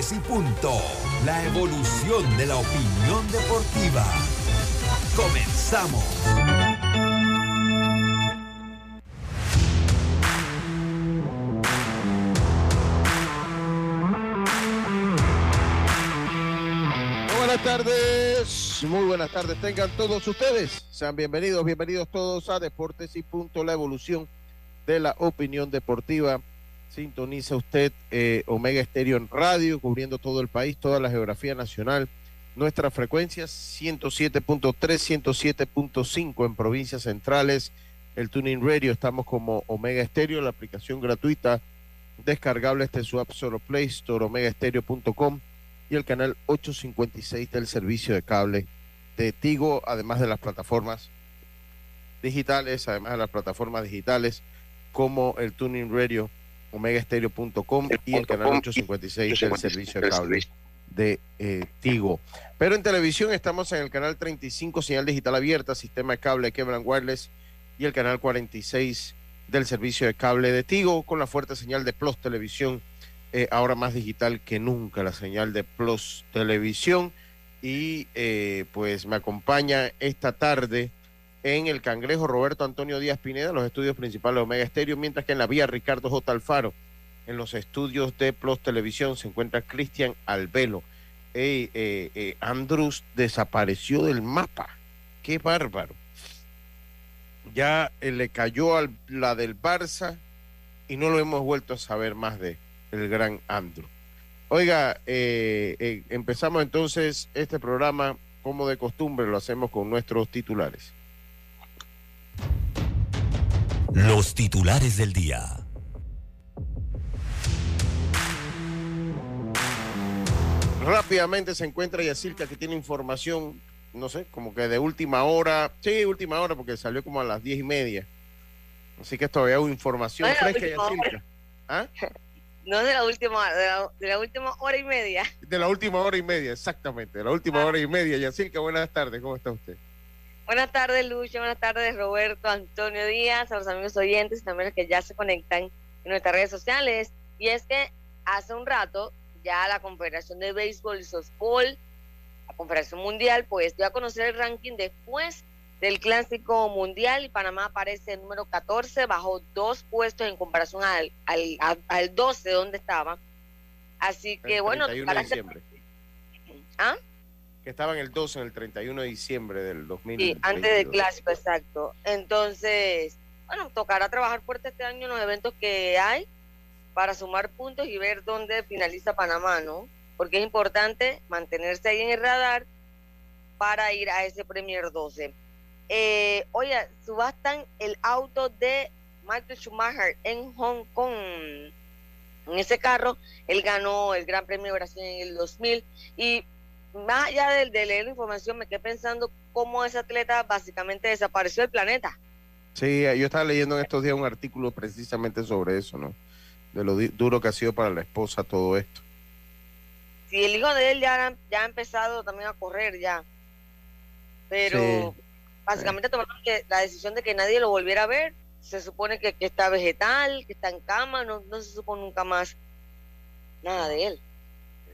Y Punto. La evolución de la opinión deportiva. Comenzamos. buenas tardes, muy buenas tardes tengan todos ustedes. Sean bienvenidos, bienvenidos todos a Deportes y Punto, la evolución de la opinión deportiva. Sintoniza usted eh, Omega Estéreo en radio, cubriendo todo el país, toda la geografía nacional. Nuestras frecuencias 107.3, 107.5 en provincias centrales. El Tuning Radio, estamos como Omega Estéreo, la aplicación gratuita descargable este su App Store Play Store, omegaestereo.com y el canal 856 del servicio de cable de Tigo, además de las plataformas digitales, además de las plataformas digitales como el Tuning Radio omegaestereo.com y el canal 856 del servicio de cable de eh, Tigo. Pero en televisión estamos en el canal 35, señal digital abierta, sistema de cable Kevlan Wireless y el canal 46 del servicio de cable de Tigo con la fuerte señal de Plus Televisión, eh, ahora más digital que nunca, la señal de Plus Televisión. Y eh, pues me acompaña esta tarde en el Cangrejo Roberto Antonio Díaz Pineda, los estudios principales de Omega Estéreo, mientras que en la vía Ricardo J. Alfaro, en los estudios de Plus Televisión, se encuentra Cristian Albelo. Eh, eh, desapareció del mapa. Qué bárbaro. Ya eh, le cayó la del Barça y no lo hemos vuelto a saber más de el gran Andrew. Oiga, empezamos entonces este programa como de costumbre, lo hacemos con nuestros titulares. Los titulares del día. Rápidamente se encuentra Yacirca que tiene información, no sé, como que de última hora. Sí, última hora porque salió como a las diez y media. Así que todavía hay información fresca, Yacirca. ¿Ah? No de la última de la, de la, última hora y media. De la última hora y media, exactamente. De la última ah. hora y media. Yacirca, buenas tardes. ¿Cómo está usted? Buenas tardes, Lucho. Buenas tardes, Roberto, Antonio Díaz, a los amigos oyentes y también los que ya se conectan en nuestras redes sociales. Y es que hace un rato ya la Confederación de Béisbol y Softball, la Confederación Mundial, pues dio a conocer el ranking después del Clásico Mundial y Panamá aparece en número 14, bajó dos puestos en comparación al, al, al 12 donde estaba. Así que bueno, para ¿Ah? Que estaba en el 12, en el 31 de diciembre del 2020. Sí, antes del clásico, exacto. Entonces, bueno, tocará trabajar fuerte este año en los eventos que hay para sumar puntos y ver dónde finaliza Panamá, ¿no? Porque es importante mantenerse ahí en el radar para ir a ese Premier 12. Eh, oye, subastan el auto de Michael Schumacher en Hong Kong. En ese carro, él ganó el Gran Premio de Brasil en el 2000 y más allá de, leer la información, me quedé pensando cómo ese atleta básicamente desapareció del planeta. Sí, yo estaba leyendo en estos días un artículo precisamente sobre eso, ¿no? De lo duro que ha sido para la esposa todo esto. Sí, el hijo de él ya, ya ha empezado también a correr ya. Pero básicamente tomaron que, la decisión de que nadie lo volviera a ver. Se supone que, que está vegetal, que está en cama, no, no se supo nunca más nada de él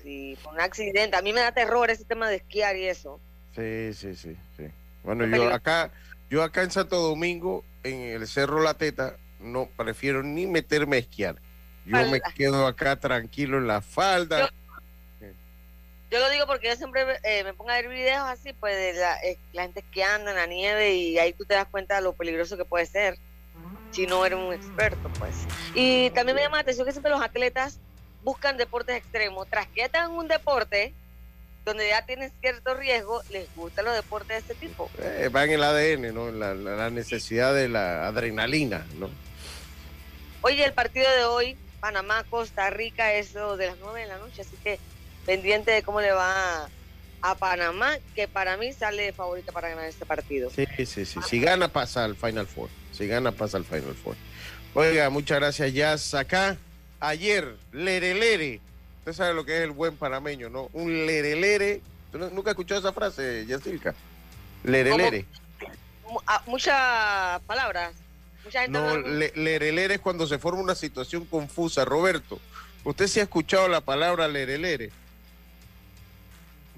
y un accidente. A mí me da terror ese tema de esquiar y eso. Sí, sí, sí, sí. Bueno, yo acá, yo acá en Santo Domingo, en el Cerro La Teta, no prefiero ni meterme a esquiar. Yo me quedo acá tranquilo en la falda. Yo, lo digo porque yo siempre eh, me pongo a ver videos así, pues de la, eh, la, gente esquiando en la nieve y ahí tú te das cuenta de lo peligroso que puede ser si no eres un experto, pues. Y también me llama la atención que siempre los atletas buscan deportes extremos. Tras que están en un deporte donde ya tienen cierto riesgo, les gustan los deportes de este tipo. Eh, va en el ADN, ¿no? La, la, necesidad de la adrenalina, ¿no? Oye, el partido de hoy, Panamá, Costa Rica, eso de las nueve de la noche, así que pendiente de cómo le va a, Panamá, que para mí sale favorita para ganar este partido. Sí, sí, sí. Si gana, pasa al Final Four. Si gana, pasa al Final Four. Oiga, muchas gracias, Jazz. Acá ayer, lerelere. Usted sabe lo que es el buen panameño, ¿no? Un lerelere. ¿Tú nunca escuchado esa frase, Yacilca? Lerelere. Ah, muchas palabras. no, lerelere es cuando se forma una situación confusa, Roberto. ¿Usted sí ha escuchado la palabra lerelere?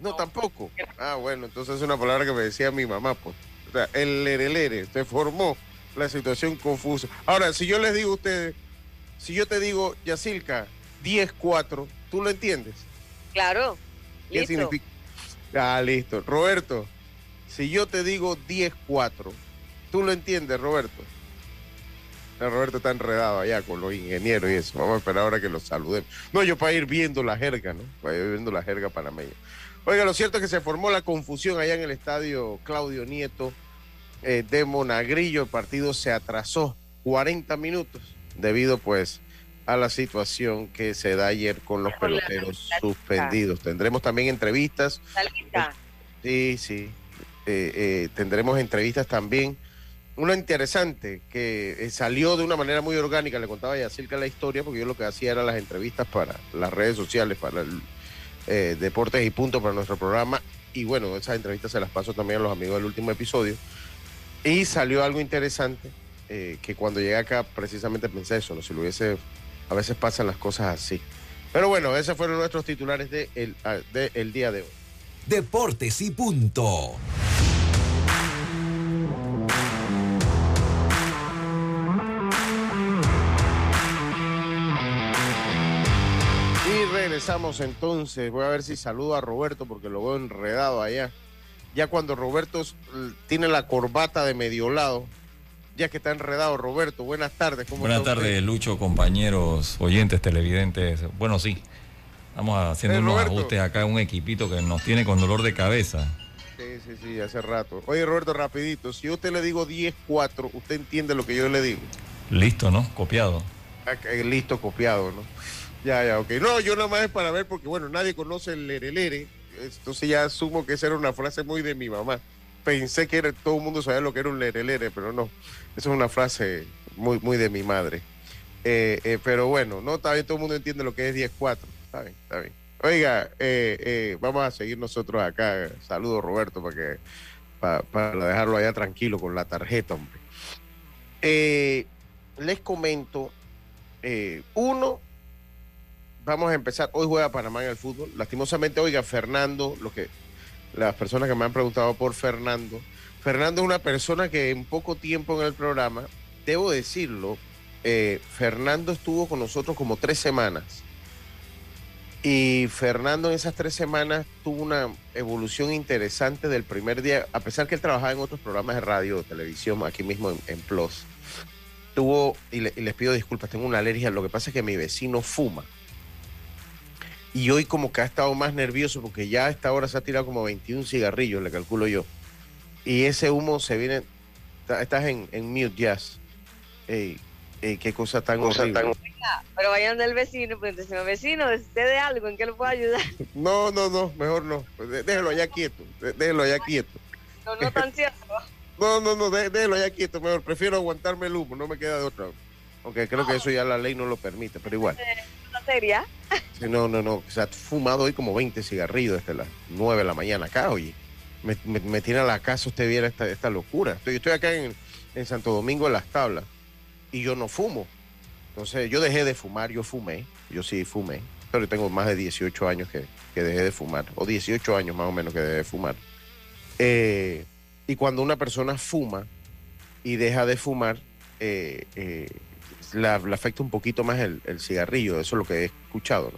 No, tampoco. Ah, bueno, entonces es una palabra que me decía mi mamá, pues. O sea, el lerelere, se formó la situación confusa. Ahora, si yo les digo a ustedes, si yo te digo, Yacilca, 10-4, ¿tú lo entiendes? Claro. ¿Qué significa? Ah, listo. Roberto, si yo te digo 10-4, ¿tú lo entiendes, Roberto? Roberto está enredado allá con los ingenieros y eso. Vamos a esperar ahora que los saludemos. No, yo para ir viendo la jerga, ¿no? Para ir viendo la jerga panameña. Oiga, lo cierto es que se formó la confusión allá en el estadio Claudio Nieto eh, de Monagrillo. El partido se atrasó 40 minutos debido pues a la situación que se da ayer con los peloteros suspendidos. Tendremos también entrevistas. Sí, sí. Eh, eh, tendremos entrevistas también. Una interesante que salió de una manera muy orgánica, le contaba ya acerca de la historia, porque yo lo que hacía era las entrevistas para las redes sociales, para el eh, Deportes y Punto para nuestro programa. Y bueno, esas entrevistas se las paso también a los amigos del último episodio. Y salió algo interesante eh, que cuando llegué acá precisamente pensé eso, ¿no? si lo hubiese, a veces pasan las cosas así. Pero bueno, esos fueron nuestros titulares del de el, de el día de hoy. Deportes y Punto. regresamos entonces. Voy a ver si saludo a Roberto porque lo veo enredado allá. Ya cuando Roberto tiene la corbata de medio lado, ya que está enredado Roberto. Buenas tardes. ¿cómo Buenas tardes, Lucho, compañeros, oyentes, televidentes. Bueno, sí, estamos haciendo eh, unos ajustes acá, un equipito que nos tiene con dolor de cabeza. Sí, sí, sí, hace rato. Oye, Roberto, rapidito, si yo usted le digo 10-4, ¿usted entiende lo que yo le digo? Listo, ¿no? Copiado. Ah, listo, copiado, ¿no? Ya, ya, ok. No, yo nada más es para ver porque, bueno, nadie conoce el lerelere. Entonces ya asumo que esa era una frase muy de mi mamá. Pensé que era, todo el mundo sabía lo que era un lerelere, pero no. Esa es una frase muy, muy de mi madre. Eh, eh, pero bueno, no, está bien, todo el mundo entiende lo que es 10-4. Está bien, está bien. Oiga, eh, vamos a seguir nosotros acá. Saludos, Roberto, para que para, dejarlo allá tranquilo con la tarjeta, hombre. les comento, uno, vamos a empezar. Hoy juega Panamá en el fútbol. Lastimosamente, oiga, Fernando, lo que las personas que me han preguntado por Fernando. Fernando es una persona que en poco tiempo en el programa, debo decirlo, eh, Fernando estuvo con nosotros como tres semanas. Y Fernando en esas tres semanas tuvo una evolución interesante del primer día, a pesar que él trabajaba en otros programas de radio televisión, aquí mismo en, Plus. Tuvo, y, y les pido disculpas, tengo una alergia, lo que pasa es que mi vecino fuma y hoy como que ha estado más nervioso porque ya a esta hora se ha tirado como 21 cigarrillos, le calculo yo. Y ese humo se viene, estás en, en mute jazz. Ey, qué cosa tan horrible. pero vayan del vecino, pues el vecino, usted de algo, ¿en qué lo puedo ayudar? No, no, no, mejor no. Pues, déjelo allá quieto, déjelo allá quieto. No, no tan cierto. No, no, no, déjelo allá quieto, mejor. Prefiero aguantarme el humo, no me queda de otra. Aunque creo que eso ya la ley no lo permite, pero igual. Eh, seria? no, no, no. Se ha fumado hoy como 20 cigarrillos desde las 9 de la mañana acá, oye. Me, me, tiene a la casa usted viera esta, esta locura. Estoy, estoy acá en, en Santo Domingo en las tablas y yo no fumo. Entonces yo dejé de fumar, yo fumé, yo sí fumé, pero tengo más de 18 años que, que dejé de fumar, o 18 años más o menos que dejé de fumar. Eh, y cuando una persona fuma y deja de fumar, eh, eh, le afecta un poquito más el, cigarrillo, eso es lo que he escuchado.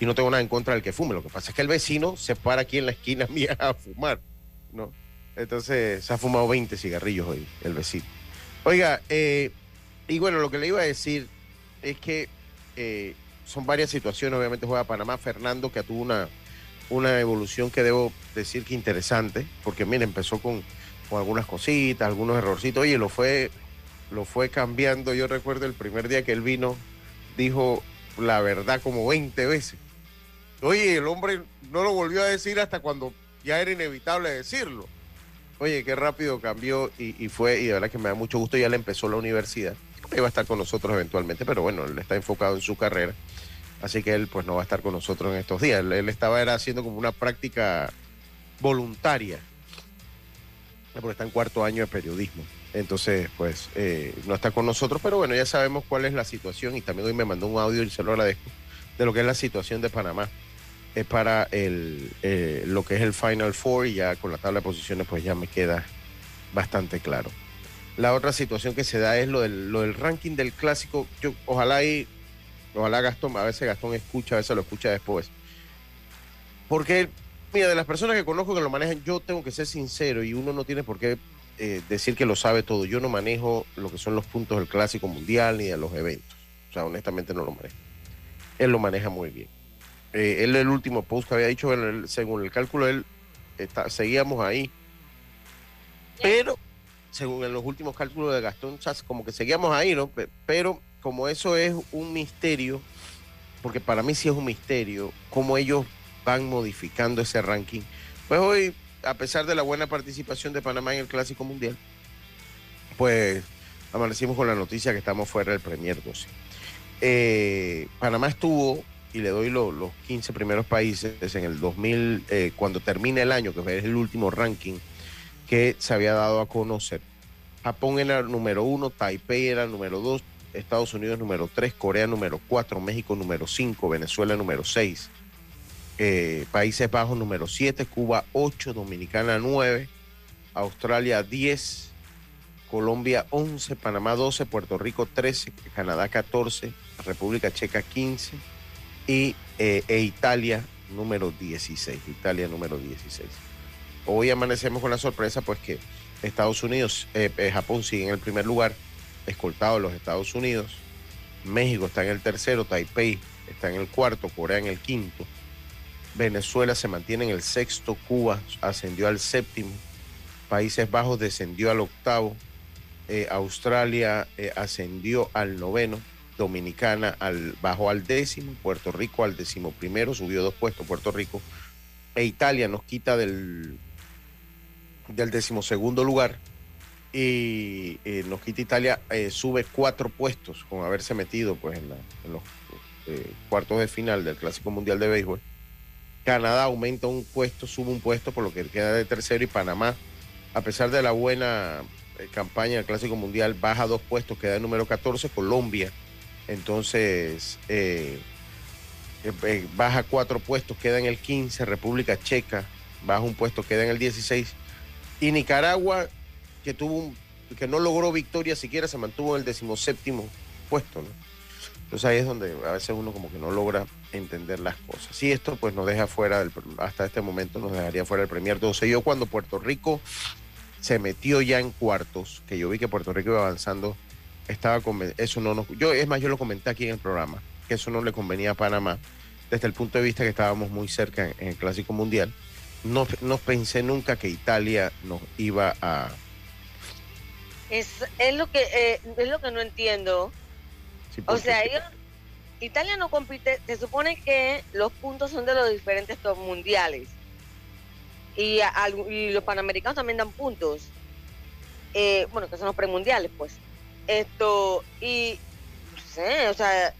Y no tengo nada en contra del que fume, lo que pasa es que el vecino se para aquí en la esquina mía a fumar, ¿no? Entonces se ha fumado 20 cigarrillos hoy el vecino. Oiga, eh, y bueno, lo que le iba a decir es que eh, son varias situaciones, obviamente juega Panamá, Fernando, que tuvo una, una evolución que debo decir que interesante, porque mire, empezó con, con algunas cositas, algunos errorcitos, oye, lo fue lo fue cambiando. Yo recuerdo el primer día que él vino, dijo la verdad como 20 veces. Oye, el hombre no lo volvió a decir hasta cuando ya era inevitable decirlo. Oye, qué rápido cambió y, fue, y de verdad que me da mucho gusto, ya le empezó la universidad. Iba a estar con nosotros eventualmente, pero bueno, él está enfocado en su carrera. Así que él pues no va a estar con nosotros en estos días. Él, estaba era haciendo como una práctica voluntaria, porque está en cuarto año de periodismo. Entonces, pues, eh, no está con nosotros, pero bueno, ya sabemos cuál es la situación y también hoy me mandó un audio y se lo agradezco, de lo que es la situación de Panamá es para el, eh, lo que es el Final Four y ya con la tabla de posiciones pues ya me queda bastante claro. La otra situación que se da es lo del, lo del ranking del clásico. Yo, ojalá y, ojalá Gastón, a veces Gastón escucha, a veces lo escucha después. Porque, mira, de las personas que conozco que lo manejan, yo tengo que ser sincero y uno no tiene por qué eh, decir que lo sabe todo. Yo no manejo lo que son los puntos del clásico mundial ni de los eventos. O sea, honestamente no lo manejo. Él lo maneja muy bien. Eh, él el último post que había dicho, según el cálculo, él seguíamos ahí. Pero, según en los últimos cálculos de Gastón como que seguíamos ahí, ¿no? Pero como eso es un misterio, porque para mí sí es un misterio, cómo ellos van modificando ese ranking. Pues hoy, a pesar de la buena participación de Panamá en el Clásico Mundial, pues amanecimos con la noticia que estamos fuera del Premier 12. Eh, Panamá estuvo y le doy los 15 primeros países en el 2000, eh, cuando termine el año, que es el último ranking que se había dado a conocer. Japón era el número uno, Taipei era el número dos, Estados Unidos número tres, Corea número cuatro, México número cinco, Venezuela número seis, eh, Países Bajos número siete, Cuba ocho, Dominicana nueve, Australia diez, Colombia once, Panamá doce, Puerto Rico trece, Canadá catorce, República Checa quince, y eh, e Italia número 16. Italia número 16. Hoy amanecemos con la sorpresa pues que Estados Unidos, eh, eh, Japón sigue en el primer lugar, escoltado de los Estados Unidos. México está en el tercero, Taipei está en el cuarto, Corea en el quinto. Venezuela se mantiene en el sexto, Cuba ascendió al séptimo, Países Bajos descendió al octavo, Australia ascendió al noveno, Dominicana al, bajó al décimo, Puerto Rico al décimo primero, subió dos puestos Puerto Rico, e Italia nos quita del, del decimosegundo lugar y eh, nos quita Italia, eh, sube cuatro puestos con haberse metido pues en, los eh, cuartos de final del Clásico Mundial de Béisbol. Canadá aumenta un puesto, sube un puesto por lo que queda de tercero y Panamá, a pesar de la buena campaña del Clásico Mundial, baja dos puestos, queda de número 14, Colombia entonces eh, eh, baja cuatro puestos, queda en el 15, República Checa baja un puesto, queda en el 16, y Nicaragua, que tuvo que no logró victoria siquiera, se mantuvo en el decimoséptimo puesto, ¿no? Entonces ahí es donde a veces uno como que no logra entender las cosas. Y esto pues nos deja fuera, del, hasta este momento nos dejaría fuera del Premier 12. Yo cuando Puerto Rico se metió ya en cuartos, que yo vi que Puerto Rico iba avanzando estaba eso no yo es más yo lo comenté aquí en el programa que eso no le convenía a Panamá desde el punto de vista que estábamos muy cerca en, el clásico mundial. No, no pensé nunca que Italia nos iba a es, es lo que eh, es lo que no entiendo. O sea Italia no compite se supone que los puntos son de los diferentes mundiales. Y, y los panamericanos también dan puntos. Eh, bueno que son los premundiales pues esto, y no sé, o sea,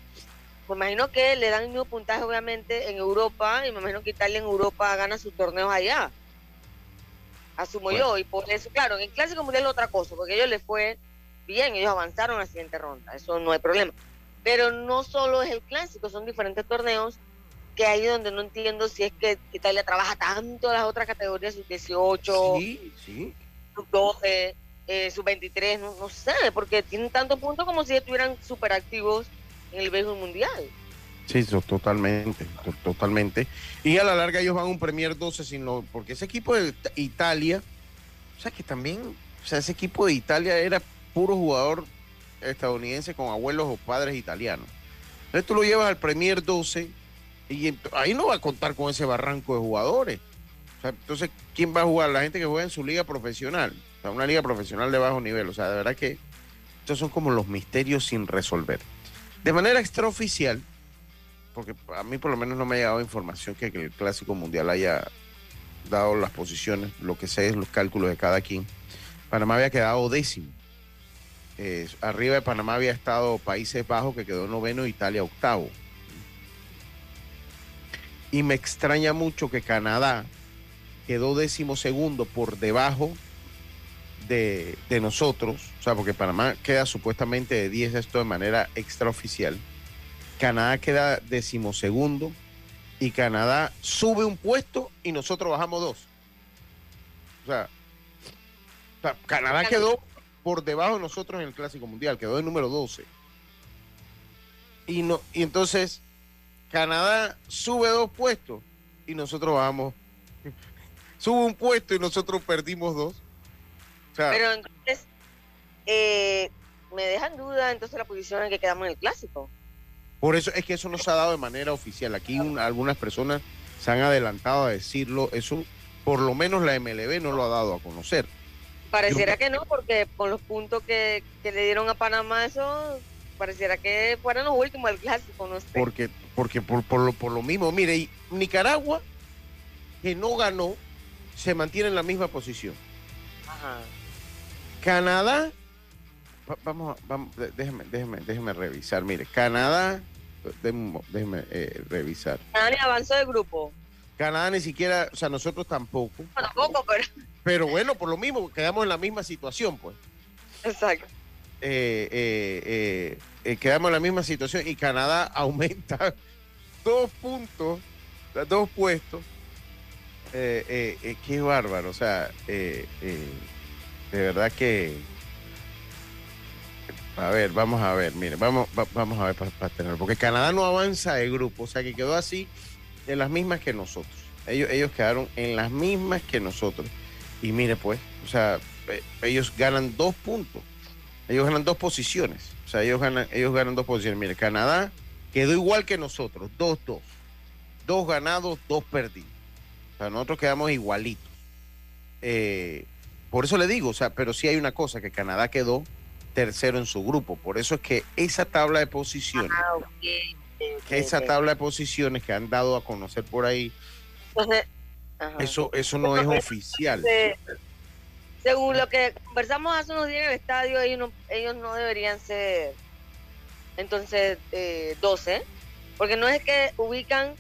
me imagino que le dan el mismo puntaje obviamente en Europa y me imagino que Italia en Europa gana sus torneos allá. Asumo yo, y por eso, claro, en el Clásico Mundial es otra cosa, porque ellos les fue bien, ellos avanzaron a la siguiente ronda, eso no hay problema. Pero no solo es el Clásico, son diferentes torneos que ahí donde no entiendo si es que Italia trabaja tanto las otras categorías, sus 18, sí, sí. 12 eh, sub-23, no, sé, porque tienen tantos puntos como si estuvieran súper activos en el béisbol mundial. Sí, totalmente, totalmente. Y a la larga ellos van a un Premier 12, sino porque ese equipo de Italia, o sea que también, o sea, ese equipo de Italia era puro jugador estadounidense con abuelos o padres italianos. Entonces tú lo llevas al Premier 12 y ahí no va a contar con ese barranco de jugadores. entonces, ¿quién va a jugar? La gente que juega en su liga profesional una liga profesional de bajo nivel. O sea, de verdad que estos son como los misterios sin resolver. De manera extraoficial, porque a mí por lo menos no me ha llegado información que, el Clásico Mundial haya dado las posiciones, lo que sé es los cálculos de cada quien. Panamá había quedado décimo. arriba de Panamá había estado Países Bajos, que quedó noveno, Italia octavo. Y me extraña mucho que Canadá quedó décimo segundo por debajo de, nosotros, o sea, porque Panamá queda supuestamente de 10 esto de manera extraoficial, Canadá queda decimosegundo y Canadá sube un puesto y nosotros bajamos dos. O sea, Canadá quedó por debajo de nosotros en el Clásico Mundial, quedó de número 12. Y, no, y entonces Canadá sube dos puestos y nosotros bajamos. sube un puesto y nosotros perdimos dos. Pero entonces, eh, me dejan duda entonces la posición en que quedamos en el Clásico. Por eso es que eso no se ha dado de manera oficial. Aquí algunas personas se han adelantado a decirlo. Eso, por lo menos la MLB no lo ha dado a conocer. Pareciera que no, porque con los puntos que, le dieron a Panamá, eso pareciera que fueran los últimos del clásico, no sé. Porque, porque por, por, lo, por lo mismo, mire, y Nicaragua, que no ganó, se mantiene en la misma posición. Ajá. Canadá, vamos, vamos déjeme, déjeme, déjeme revisar. Mire, Canadá déjeme, eh, revisar. Canadá ni avanzó de grupo. Canadá ni siquiera, o sea, nosotros tampoco. tampoco, pero. Pero bueno, por lo mismo, quedamos en la misma situación, pues. Exacto. Eh, eh, quedamos en la misma situación y Canadá aumenta dos puntos, dos puestos. qué bárbaro, o sea, de verdad que a ver, vamos a ver, mire, vamos, vamos a ver para, tener, porque Canadá no avanza de grupo, o sea que quedó así en las mismas que nosotros. Ellos, ellos quedaron en las mismas que nosotros. Y mire, pues, o sea, ellos ganan dos puntos, ellos ganan dos posiciones, o sea, ellos ganan, ellos ganan dos posiciones. Mire, Canadá quedó igual que nosotros, dos, dos, dos ganados, dos perdidos. O sea, nosotros quedamos igualitos. Eh, por eso le digo, o sea, pero sí hay una cosa, que Canadá quedó tercero en su grupo. Por eso es que esa tabla de posiciones, ah, esa tabla de posiciones que han dado a conocer por ahí, eso, eso no es oficial. Según lo que conversamos hace unos días en el estadio, ellos no, ellos no deberían ser entonces eh, 12, porque no es que ubican,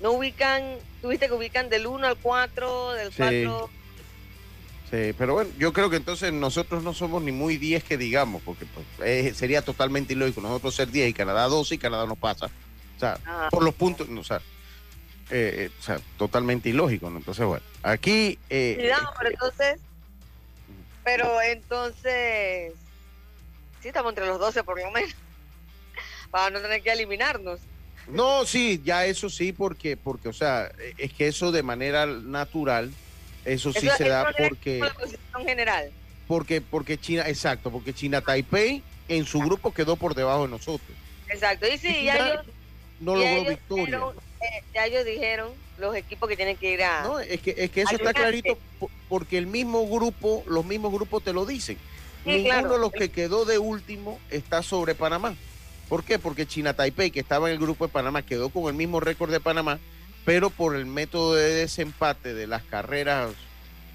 no ubican, tuviste que ubican del 1 al 4, del 4 Sí, pero bueno, yo creo que entonces nosotros no somos ni muy 10 que digamos, porque pues, sería totalmente ilógico nosotros ser 10 y Canadá 12 y Canadá no pasa. O sea, ah. por los puntos, o sea, eh, eh, o sea, totalmente ilógico. Entonces, bueno, aquí... Eh, pero entonces, pero entonces, sí estamos entre los 12 por lo menos, para no tener que eliminarnos. No, sí, ya eso sí, porque, porque, o sea, es que eso de manera natural eso sí se da porque... general. Porque, porque China, exacto, porque China Taipei en su grupo quedó por debajo de nosotros. Exacto, y sí, ya ellos, no logró victoria. Eh, ya ellos dijeron los equipos que tienen que ir a. No, es que, es que eso está clarito porque el mismo grupo, los mismos grupos te lo dicen. Ninguno de los que quedó de último está sobre Panamá. ¿Por qué? Porque China Taipei, que estaba en el grupo de Panamá, quedó con el mismo récord de Panamá pero por el método de desempate de las carreras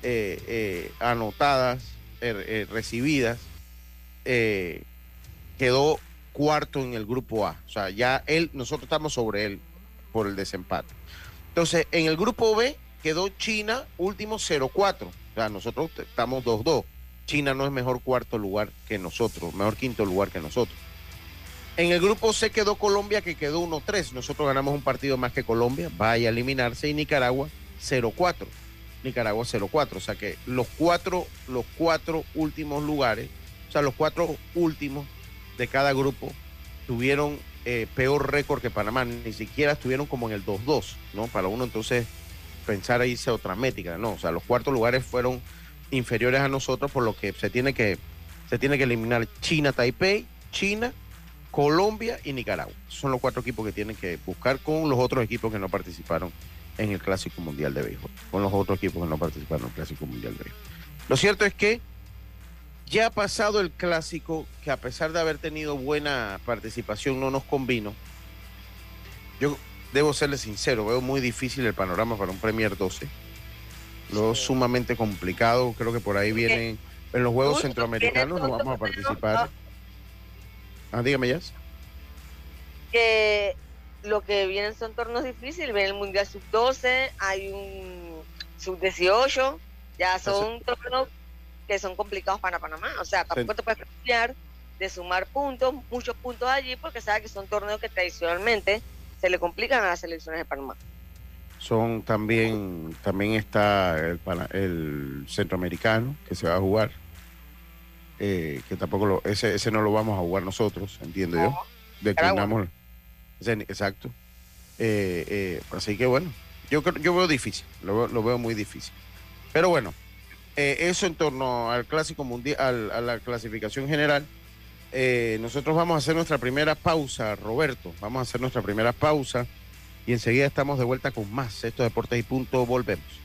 eh, eh, anotadas, er, eh, recibidas, quedó cuarto en el grupo A. O sea, ya él, nosotros estamos sobre él por el desempate. Entonces, en el grupo B quedó China último 0-4. O sea, nosotros estamos 2-2. China no es mejor cuarto lugar que nosotros, mejor quinto lugar que nosotros. En el grupo C quedó Colombia, que quedó 1-3. Nosotros ganamos un partido más que Colombia, vaya a eliminarse, y Nicaragua 0-4. Nicaragua 0-4. O sea que los cuatro, los cuatro últimos lugares, o sea, los cuatro últimos de cada grupo tuvieron eh, peor récord que Panamá. Ni siquiera estuvieron como en el 2-2, ¿no? Para uno entonces pensar ahí irse otra métrica, ¿no? O sea, los cuartos lugares fueron inferiores a nosotros, por lo que se tiene que, se tiene que eliminar China, Taipei, China Colombia y Nicaragua. Son los cuatro equipos que tienen que buscar con los otros equipos que no participaron en el Clásico Mundial de Béisbol. Con los otros equipos que no participaron en el Clásico Mundial de Béisbol. Lo cierto es que ya ha pasado el Clásico, que a pesar de haber tenido buena participación, no nos convino. Yo debo serle sincero, veo muy difícil el panorama para un Premier 12. Lo sumamente complicado. Creo que por ahí vienen en los Juegos Centroamericanos, no vamos a participar. Ah, dígame, ya. Que lo que vienen son tornos difíciles. Viene el Mundial Sub-12, hay un Sub-18, ya son tornos que son complicados para Panamá. O sea, tampoco te puedes confiar de sumar puntos, muchos puntos allí, porque sabe que son torneos que tradicionalmente se le complican a las selecciones de Panamá. Son también, también está el, el centroamericano que se va a jugar, eh, que tampoco lo, ese, ese no lo vamos a jugar nosotros, entiendo yo. Declinamos. exacto. Eh, eh, así que bueno, yo, yo veo difícil, lo, lo veo muy difícil. Pero bueno, eso en torno al clásico mundial, a la clasificación general. nosotros vamos a hacer nuestra primera pausa, Roberto. Vamos a hacer nuestra primera pausa y enseguida estamos de vuelta con más. Esto Deportes y Punto, volvemos.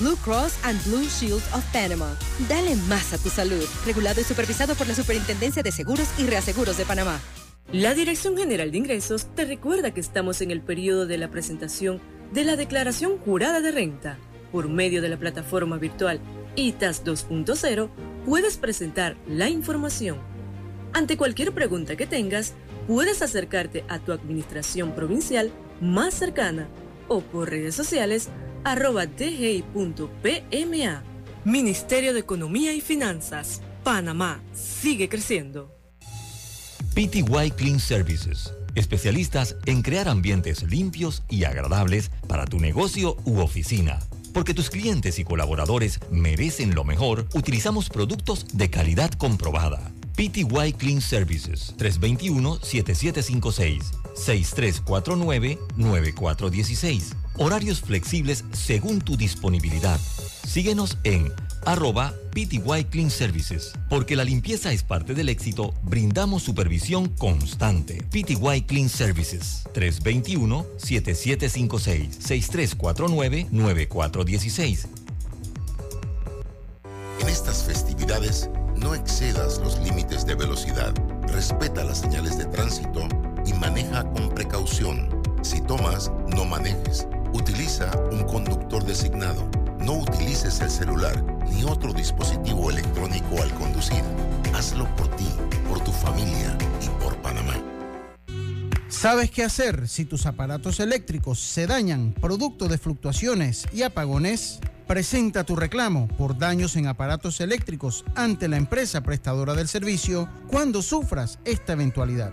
Blue Cross and Blue Shield of Panama. Dale más a tu salud. Regulado y supervisado por la Superintendencia de Seguros y Reaseguros de Panamá. La Dirección General de Ingresos te recuerda que estamos en el periodo de la presentación de la Declaración Jurada de Renta. Por medio de la plataforma virtual ITAS 2.0 puedes presentar la información. Ante cualquier pregunta que tengas, puedes acercarte a tu administración provincial más cercana o por redes sociales arroba dgi.pma. Ministerio de Economía y Finanzas. Panamá sigue creciendo. PTY Clean Services. Especialistas en crear ambientes limpios y agradables para tu negocio u oficina. Porque tus clientes y colaboradores merecen lo mejor, utilizamos productos de calidad comprobada. PTY Clean Services 321-7756 6349-9416 Horarios flexibles según tu disponibilidad. Síguenos en arroba PTY Clean Services. Porque la limpieza es parte del éxito, brindamos supervisión constante. PTY Clean Services 321-7756-6349-9416. En estas festividades, no excedas los límites de velocidad. Respeta las señales de tránsito y maneja con precaución. Si tomas, no manejes. Utiliza un conductor designado. No utilices el celular ni otro dispositivo electrónico al conducir. Hazlo por ti, por tu familia y por Panamá. ¿Sabes qué hacer si tus aparatos eléctricos se dañan producto de fluctuaciones y apagones? Presenta tu reclamo por daños en aparatos eléctricos ante la empresa prestadora del servicio cuando sufras esta eventualidad.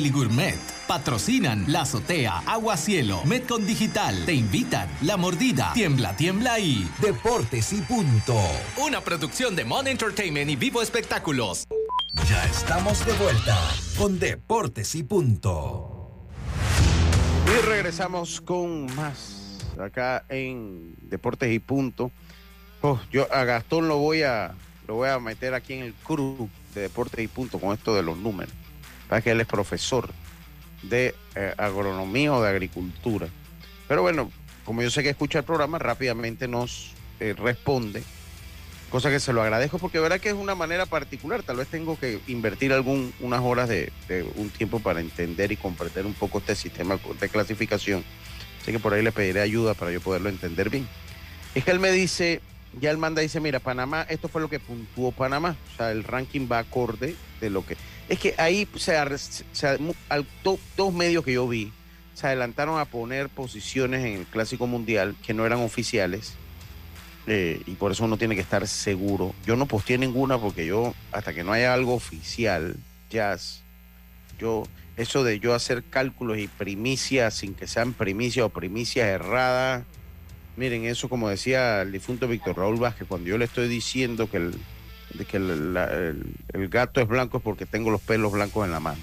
Deli Gourmet. Patrocinan La Azotea, Agua Cielo, Metcon Digital. Te invitan La Mordida, Tiembla, Tiembla y Deportes y Punto. Una producción de Mon Entertainment y Vivo Espectáculos. Ya estamos de vuelta con Deportes y Punto. Y regresamos con más acá en Deportes y Punto. Oh, yo a Gastón lo voy a lo voy a meter aquí en el crew de Deportes y Punto con esto de los números. Para que él es profesor de eh, agronomía o de agricultura. Pero bueno, como yo sé que escucha el programa, rápidamente nos eh, responde cosa que se lo agradezco porque verdad que es una manera particular. Tal vez tengo que invertir algún, unas horas de, un tiempo para entender y comprender un poco este sistema de clasificación. Así que por ahí le pediré ayuda para yo poderlo entender bien. Es que él me dice, ya él manda, dice, mira, Panamá, esto fue lo que puntuó Panamá. O sea, el ranking va acorde de lo que... Es que ahí, o sea, dos medios que yo vi se adelantaron a poner posiciones en el Clásico Mundial que no eran oficiales eh, y por eso uno tiene que estar seguro. Yo no posteé ninguna porque yo, hasta que no haya algo oficial, jazz, yo, eso de yo hacer cálculos y primicias sin que sean primicias o primicias erradas, Miren, eso como decía el difunto Víctor Raúl Vázquez, cuando yo le estoy diciendo que el, que el, gato es blanco es porque tengo los pelos blancos en la mano.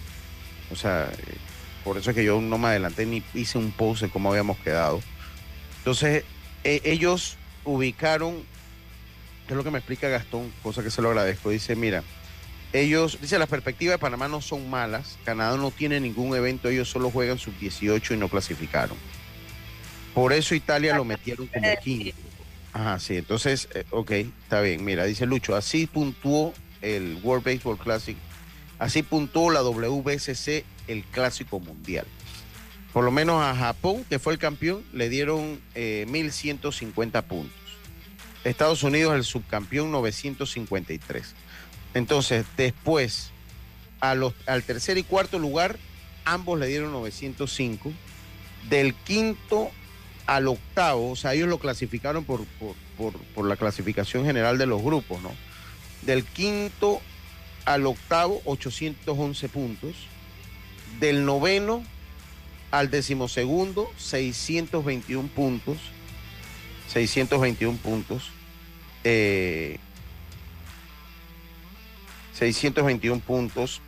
O sea, eh, por eso es que yo no me adelanté ni hice un post de cómo habíamos quedado. Entonces, e, ellos ubicaron, es lo que me explica Gastón, cosa que se lo agradezco, dice, mira, ellos, dice, las perspectivas de Panamá no son malas, Canadá no tiene ningún evento, ellos solo juegan sub-18 y no clasificaron. Por eso Italia lo metieron como quinto. Ajá, sí, entonces, eh, ok, está bien. Mira, dice Lucho, así puntuó el World Baseball Classic, así puntuó la WBCC el Clásico Mundial. Por lo menos a Japón, que fue el campeón, le dieron 1.150 eh, puntos. Estados Unidos, el subcampeón, 953. Entonces, después, a los, al tercer y cuarto lugar, ambos le dieron 905. Del quinto al octavo, o sea, ellos lo clasificaron por, por, la clasificación general de los grupos, ¿no? Del quinto al octavo, 811 puntos. Del noveno al decimosegundo, 621 puntos. 621 puntos. 621 eh, puntos.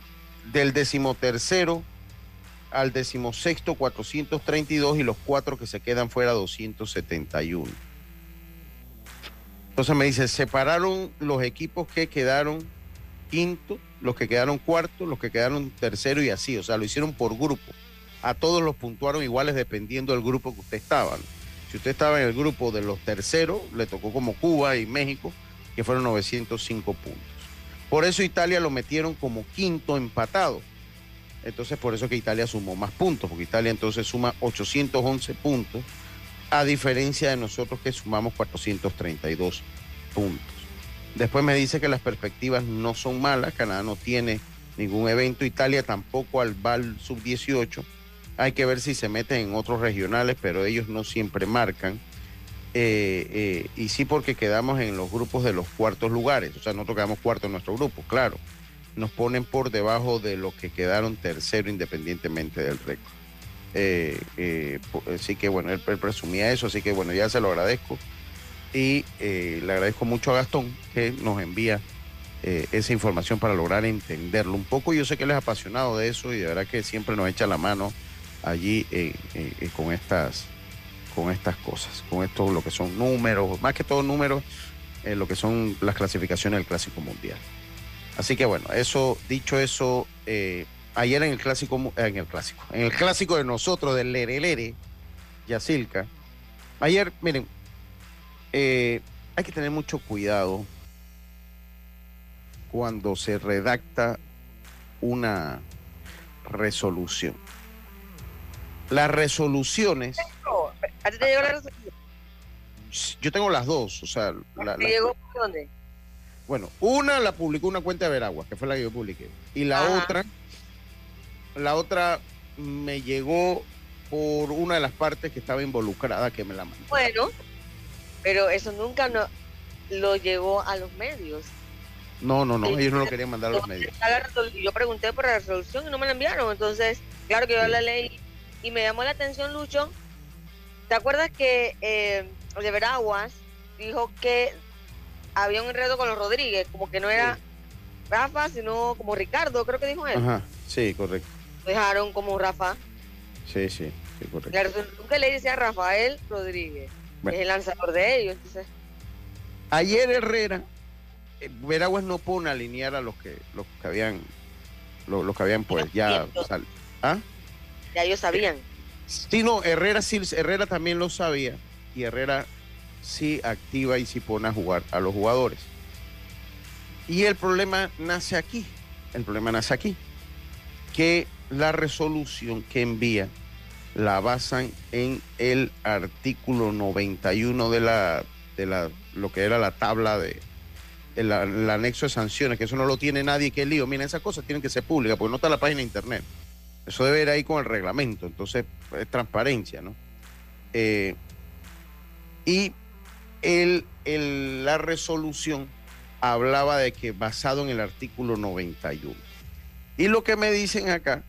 Del decimotercero al decimosexto 432 y los cuatro que se quedan fuera 271. Entonces me dice, separaron los equipos que quedaron quinto, los que quedaron cuarto, los que quedaron tercero y así, o sea, lo hicieron por grupo. A todos los puntuaron iguales dependiendo del grupo que usted estaba. Si usted estaba en el grupo de los terceros, le tocó como Cuba y México, que fueron 905 puntos. Por eso Italia lo metieron como quinto empatado entonces por eso que Italia sumó más puntos, porque Italia entonces suma 811 puntos, a diferencia de nosotros que sumamos 432 puntos. Después me dice que las perspectivas no son malas, Canadá no tiene ningún evento, Italia tampoco al BAL sub-18. Hay que ver si se meten en otros regionales, pero ellos no siempre marcan. Eh, eh, y sí porque quedamos en los grupos de los cuartos lugares, o sea, nosotros quedamos cuarto en nuestro grupo, claro nos ponen por debajo de los que quedaron tercero independientemente del récord. Eh, eh, así que bueno, él, presumía eso, así que bueno, ya se lo agradezco. Y eh, le agradezco mucho a Gastón que nos envía esa información para lograr entenderlo un poco. Yo sé que él es apasionado de eso y de verdad que siempre nos echa la mano allí con estas con estas cosas, con esto lo que son números, más que todo números, lo que son las clasificaciones del Clásico Mundial. Así que bueno, eso, dicho eso, eh, ayer en el clásico, en el clásico, en el clásico de nosotros, del Lerelere, Yacilca, ayer, miren, eh, hay que tener mucho cuidado cuando se redacta una resolución. Las resoluciones. ¿A ti te llegó la resolución? Yo tengo las dos, o sea. La, ¿Te llegó dónde? Bueno, una la publicó una cuenta de Veragua, que fue la que yo publiqué. Y la otra, la otra me llegó por una de las partes que estaba involucrada que me la mandó. Bueno, pero eso nunca no, lo llevó a los medios. No, no, no, ellos no lo querían mandar a los medios. Yo pregunté por la resolución y no me la enviaron. Entonces, claro que yo la leí y me llamó la atención, Lucho. ¿Te acuerdas que eh, de Veraguas dijo que había un enredo con los Rodríguez, como que no era Rafa, sino como Ricardo, creo que dijo él. Ajá, sí, correcto. Dejaron como Rafa. Sí, sí, sí, correcto. Claro, nunca le decía Rafael Rodríguez, es el lanzador de ellos. Entonces. Ayer Herrera, eh, Veraguas no pone a alinear a los que, los que habían, los, que habían pues ya. ¿Ah? Ya ellos sabían. Sí, no, Herrera sí, Herrera también lo sabía y Herrera si activa y si pone a jugar a los jugadores. Y el problema nace aquí, el problema nace aquí, que la resolución que envía la basan en el artículo 91 de la, de la lo que era la tabla de el, anexo de sanciones, que eso no lo tiene nadie, que lío. Mira, esas cosas tienen que ser públicas, porque no está en la página de internet. Eso debe ir ahí con el reglamento, entonces es transparencia, ¿no? Eh, y el, la resolución hablaba de que basado en el artículo 91. Y lo que me dicen acá,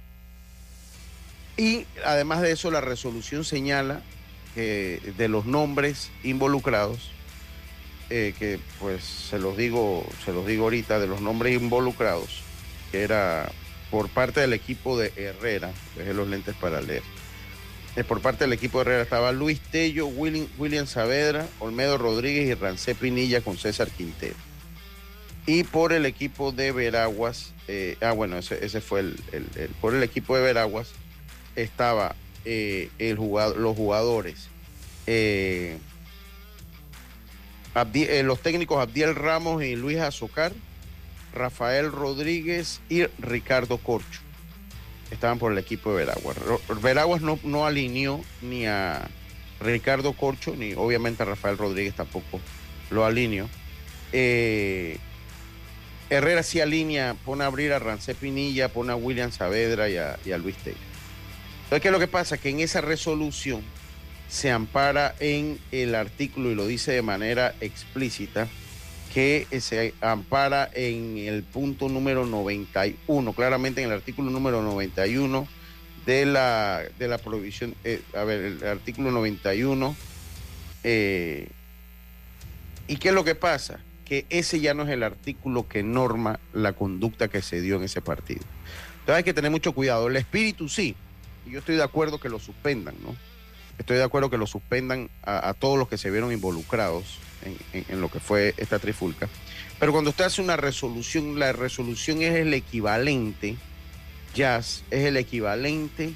y además de eso la resolución señala de los nombres involucrados, eh, que pues se los digo, se los digo ahorita, de los nombres involucrados, que era por parte del equipo de Herrera, dejé los lentes para leer. Eh, por parte del equipo de Herrera estaba Luis Tello, William, William Saavedra, Olmedo Rodríguez y Rancé Pinilla con César Quintero. Y por el equipo de Veraguas, eh, ah bueno, ese, fue el, por el equipo de Veraguas estaba el los jugadores eh, los técnicos Abdiel Ramos y Luis Azocar, Rafael Rodríguez y Ricardo Corcho. Estaban por el equipo de Veraguas. Veraguas no, no alineó ni a Ricardo Corcho, ni obviamente a Rafael Rodríguez tampoco lo alineó. Eh, Herrera sí alinea, pone a abrir a Rancé Pinilla, pone a William Saavedra y a, Luis Taylor. Entonces, ¿qué es lo que pasa? Que en esa resolución se ampara en el artículo y lo dice de manera explícita que se ampara en el punto número 91, claramente en el artículo número 91 de la, de la prohibición, eh, a ver, el artículo 91. Eh, ¿Y qué es lo que pasa? Que ese ya no es el artículo que norma la conducta que se dio en ese partido. Entonces hay que tener mucho cuidado. El espíritu sí, y yo estoy de acuerdo que lo suspendan, ¿no? estoy de acuerdo que lo suspendan a, todos los que se vieron involucrados en, lo que fue esta trifulca. Pero cuando usted hace una resolución, la resolución es el equivalente, Jazz, es el equivalente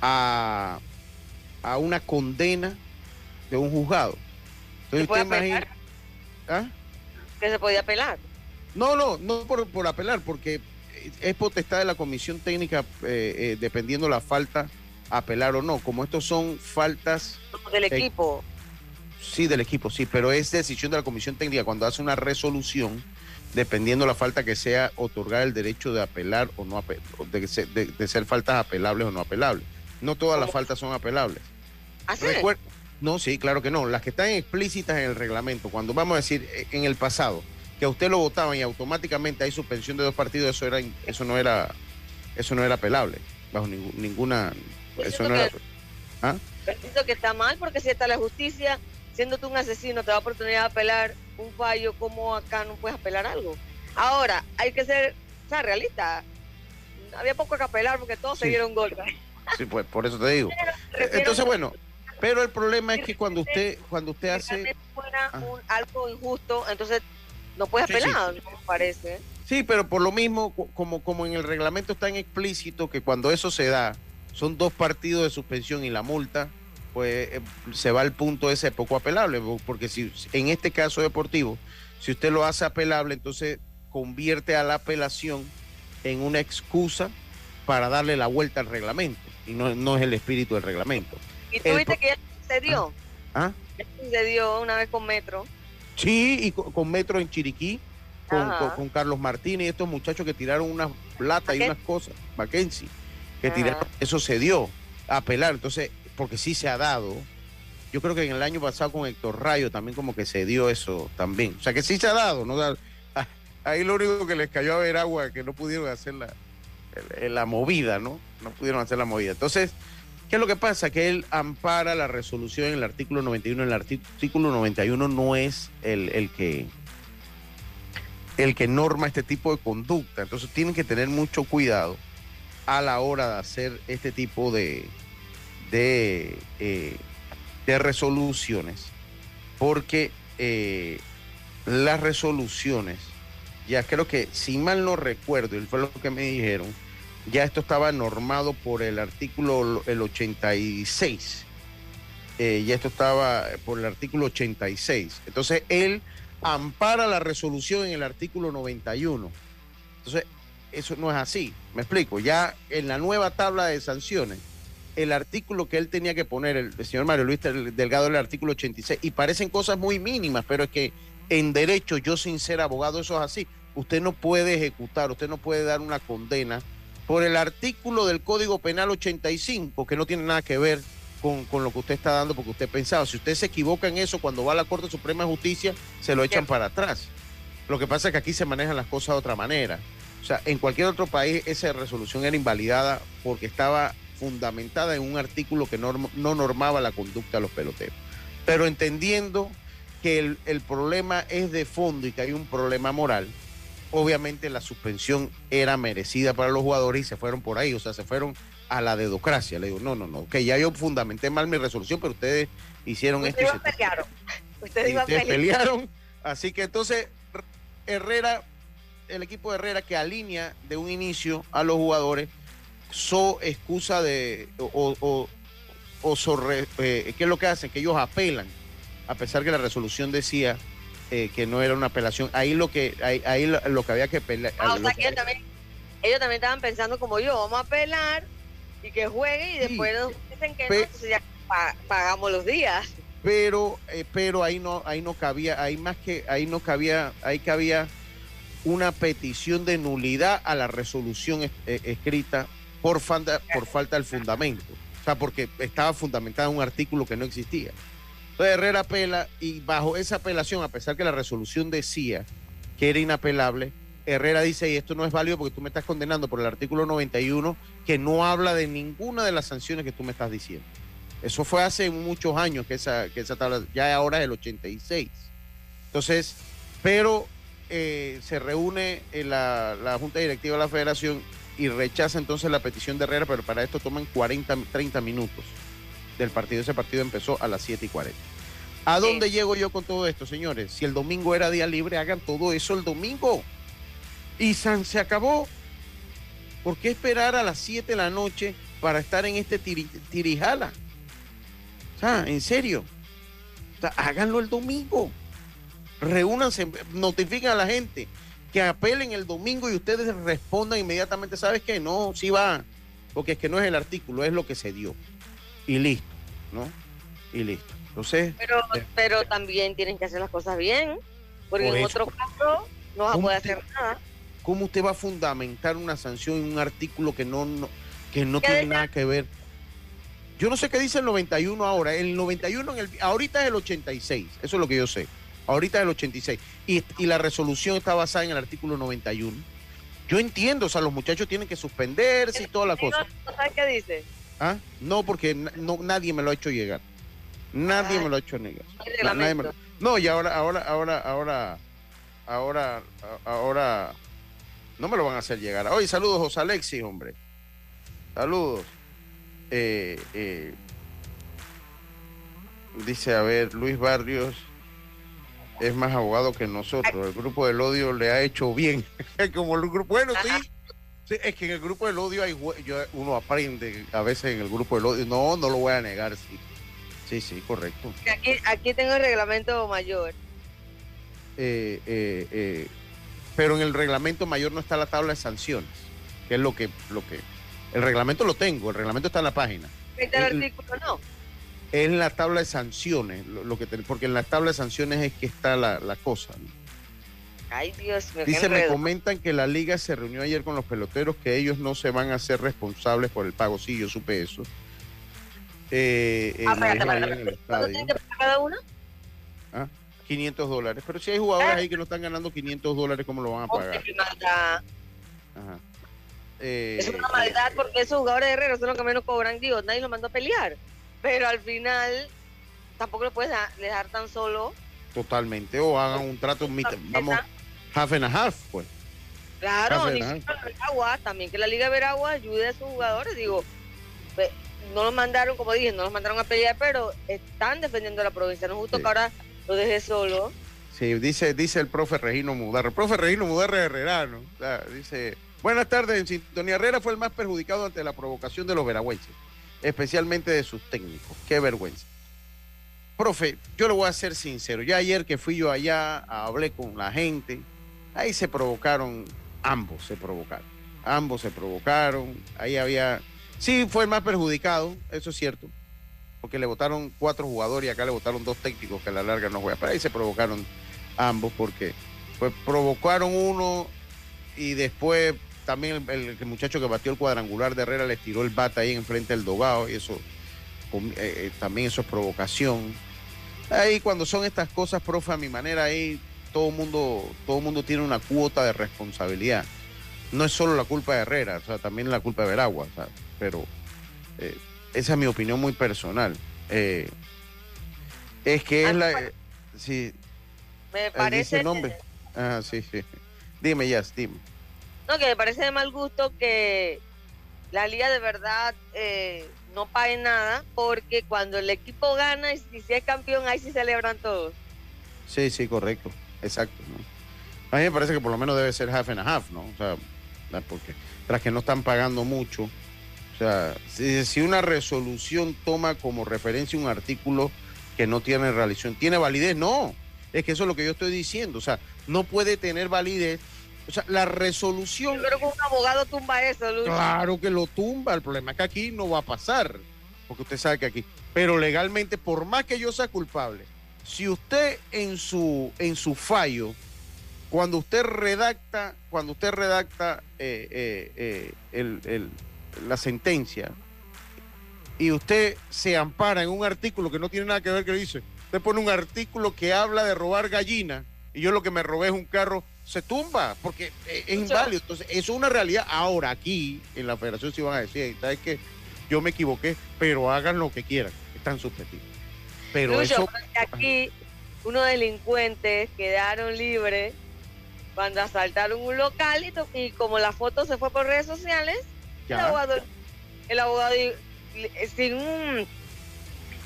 a, a una condena de un juzgado. Entonces usted imagina. ¿Ah? Que se podía apelar. No, no, no por, por apelar, porque es potestad de la comisión técnica eh, eh, dependiendo la falta apelar o no. Como estos son faltas... Del equipo. Sí, del equipo, sí, pero es decisión de la Comisión Técnica cuando hace una resolución, dependiendo la falta que sea, otorgar el derecho de apelar o no apelar, de, ser faltas apelables o no apelables. No todas las faltas son apelables. ¿Ah, no, sí, claro que no. Las que están explícitas en el reglamento, cuando vamos a decir eh, en el pasado, que a usted lo votaban y automáticamente hay suspensión de dos partidos, eso era eso no era eso no era apelable bajo ninguna eso no que, ¿Ah? que está mal porque si está la justicia, siendo tú un asesino, te da oportunidad de apelar un fallo, como acá no puedes apelar algo? Ahora, hay que ser o sea, realista. Había poco que apelar porque todos se dieron golpes. Sí, pues por eso te digo. Entonces, bueno, pero el problema es que cuando usted cuando usted hace fuera ah. un, algo injusto, entonces no puede apelar, me parece. Sí, pero por lo mismo, como, como en el reglamento está en explícito que cuando eso se da, son dos partidos de suspensión y la multa, pues eh, se va al punto ese poco apelable, porque si en este caso deportivo, si usted lo hace apelable, entonces convierte a la apelación en una excusa para darle la vuelta al reglamento, y no, no es el espíritu del reglamento. ¿Y tú viste que ya se dio? ¿Ah? se dio una vez con Metro. Sí, y con, Metro en Chiriquí, con, Carlos Martínez y estos muchachos que tiraron unas plata y unas cosas, Mackenzie que eso se dio a apelar, entonces, porque sí se ha dado. Yo creo que en el año pasado con Héctor Rayo también como que se dio eso también. O sea que sí se ha dado, ¿no? Ah, ahí lo único que les cayó a ver agua, que no pudieron hacer la, la movida, ¿no? No pudieron hacer la movida. Entonces, ¿qué es lo que pasa? Que él ampara la resolución en el artículo 91. El artículo 91 no es el, el que el que norma este tipo de conducta. Entonces tienen que tener mucho cuidado a la hora de hacer este tipo de, de, eh, de resoluciones, porque eh, las resoluciones, ya creo que, si mal no recuerdo, y fue lo que me dijeron, ya esto estaba normado por el artículo el 86. Eh, ya esto estaba por el artículo 86. Entonces, él ampara la resolución en el artículo 91. Entonces, eso no es así. Me explico. Ya en la nueva tabla de sanciones, el artículo que él tenía que poner, el, señor Mario Luis Delgado, el artículo 86, y parecen cosas muy mínimas, pero es que en derecho, yo sin ser abogado, eso es así. Usted no puede ejecutar, usted no puede dar una condena por el artículo del Código Penal 85, que no tiene nada que ver con, con, lo que usted está dando, porque usted pensaba, si usted se equivoca en eso, cuando va a la Corte Suprema de Justicia, se lo echan para atrás. Lo que pasa es que aquí se manejan las cosas de otra manera. O sea, en cualquier otro país esa resolución era invalidada porque estaba fundamentada en un artículo que no normaba la conducta de los peloteros. Pero entendiendo que el, el, problema es de fondo y que hay un problema moral, obviamente la suspensión era merecida para los jugadores y se fueron por ahí, o sea, se fueron a la dedocracia. Le digo, no, no, no, que ya yo fundamenté mal mi resolución, pero ustedes hicieron esto. Ustedes pelearon. Ustedes, pelearon. Así que entonces Herrera, el equipo de Herrera que alinea de un inicio a los jugadores, so excusa de o, o, o eh, ¿qué es lo que hacen? Que ellos apelan, a pesar que la resolución decía eh, que no era una apelación. Ahí lo que ahí, ahí lo, que había que pelear. Ah, o sea, que también, ellos también estaban pensando como yo, vamos a apelar y que juegue y después dicen que no, entonces ya pagamos los días. Pero, eh, pero ahí no, ahí no cabía, ahí más que, ahí no cabía, ahí cabía una petición de nulidad a la resolución eh, escrita por falta, por falta del fundamento. O sea, porque estaba fundamentada en un artículo que no existía. Entonces Herrera apela y bajo esa apelación, a pesar que la resolución decía que era inapelable, Herrera dice, y esto no es válido porque tú me estás condenando por el artículo 91, que no habla de ninguna de las sanciones que tú me estás diciendo. Eso fue hace muchos años que esa, que esa tabla, ya ahora es el 86. Entonces, pero eh, se reúne la, la, Junta Directiva de la Federación y rechaza entonces la petición de Herrera, pero para esto toman 40, 30 minutos del partido. Ese partido empezó a las 7 y 40. ¿A dónde llego yo con todo esto, señores? Si el domingo era día libre, hagan todo eso el domingo. Y San se acabó. ¿Por qué esperar a las 7 de la noche para estar en este tirijala? O sea, en serio. háganlo el domingo. Reúnanse, notifiquen a la gente que apelen el domingo y ustedes respondan inmediatamente. ¿Sabes qué? No, sí va. Porque es que no es el artículo, es lo que se dio. Y listo, ¿no? Y listo. Entonces. Pero, pero también tienen que hacer las cosas bien. Porque en otro caso no va a poder hacer nada. ¿Cómo usted va a fundamentar una sanción en un artículo que no, que no tiene nada que ver? Yo no sé qué dice el 91 ahora. El 91, en el, ahorita es el 86. Eso es lo que yo sé. Ahorita es el 86. Y, y la resolución está basada en el artículo 91. Yo entiendo, o sea, los muchachos tienen que suspenderse y toda la cosa. ¿Sabes qué dice? ¿Ah? No, porque no, nadie me lo ha hecho llegar. Nadie me lo ha hecho negar. No, y ahora, ahora, ahora, ahora, ahora, ahora, no me lo van a hacer llegar. Oye, saludos, José Alexis, hombre. Saludos. Eh, eh, dice, a ver, Luis Barrios es más abogado que nosotros. El grupo del odio le ha hecho bien. Como el grupo, bueno, sí. es que en el grupo del odio hay, uno aprende a veces en el grupo del odio. No, no lo voy a negar, sí. Sí, sí, correcto. Aquí, aquí tengo el reglamento mayor. Eh, eh, eh, pero en el reglamento mayor no está la tabla de sanciones, que es lo que, lo que, el reglamento lo tengo, el reglamento está en la página. ¿Este el, artículo no? Es en la tabla de sanciones, lo, que porque en la tabla de sanciones es que está la, cosa. Ay, Dios mío. Dice, me comentan que la liga se reunió ayer con los peloteros, que ellos no se van a hacer responsables por el pago. Sí, yo supe eso. Eh, ah, ¿Cuánto tiene que pagar cada uno? ¿Ah? 500 dólares. Pero si hay jugadores ahí que no están ganando 500 dólares, ¿cómo lo van a pagar? Ajá. Eh, es una maldad porque esos jugadores de son los que menos cobran. Dios, nadie los mandó a pelear. Pero al final tampoco lo puedes dejar tan solo. Totalmente. O hagan un trato, vamos, half and a half, pues. Claro, ni Veragua, también que la Liga de Veragua ayude a esos jugadores. Digo, no los mandaron, como dije, no los mandaron a pelear, pero están defendiendo la provincia. No justo que ahora lo deje solo. Sí, dice, dice el profe Regino Mudarra. El profe Regino Mudarra Herrerano. dice, buenas tardes, en sintonía Herrera fue el más perjudicado ante la provocación de los veragüenses, especialmente de sus técnicos. Qué vergüenza. Profe, yo le voy a ser sincero. Ya ayer que fui yo allá, hablé con la gente, ahí se provocaron, ambos se provocaron. Ambos se provocaron. Ahí había Sí, fue más perjudicado, eso es cierto, porque le votaron cuatro jugadores y acá le votaron dos técnicos que a la larga no juegan. Pero ahí se provocaron ambos porque pues provocaron uno y después también el, muchacho que batió el cuadrangular de Herrera le tiró el bate ahí enfrente del dogado y eso eh, eh, también eso es provocación. Ahí cuando son estas cosas, profe, a mi manera, ahí todo mundo, todo mundo tiene una cuota de responsabilidad. No es solo la culpa de Herrera, o sea, también la culpa de Veragua, pero eh, esa es mi opinión muy personal. Eh, es que es la... sí, me parece... nombre. Ah, sí, sí. Dime, Jazz, dime. No, que me parece de mal gusto que la liga de verdad eh, no pague nada, porque cuando el equipo gana y si, es campeón, ahí sí celebran todos. Sí, sí, correcto. Exacto. A mí me parece que por lo menos debe ser half and a half, ¿no? O sea, porque tras que no están pagando mucho, o sea, si, si una resolución toma como referencia un artículo que no tiene realización, ¿tiene validez? No. Es que eso es lo que yo estoy diciendo. O sea, no puede tener validez. O sea, la resolución. Yo creo que un abogado tumba eso, Luis. Claro que lo tumba. El problema es que aquí no va a pasar. Porque usted sabe que aquí. Pero legalmente, por más que yo sea culpable, si usted en su, en su fallo, cuando usted redacta, cuando usted redacta eh, eh, eh, la sentencia y usted se ampara en un artículo que no tiene nada que ver que dice, usted pone un artículo que habla de robar gallina y yo lo que me robé es un carro, se tumba porque es, inválido. Entonces, eso es una realidad. Ahora, aquí en la federación sí van a decir, ¿sabes qué? Yo me equivoqué, pero hagan lo que quieran, están subjetivos. Pero eso. Aquí, unos delincuentes quedaron libres cuando asaltaron un local y, como la foto se fue por redes sociales, el abogado, el abogado sin,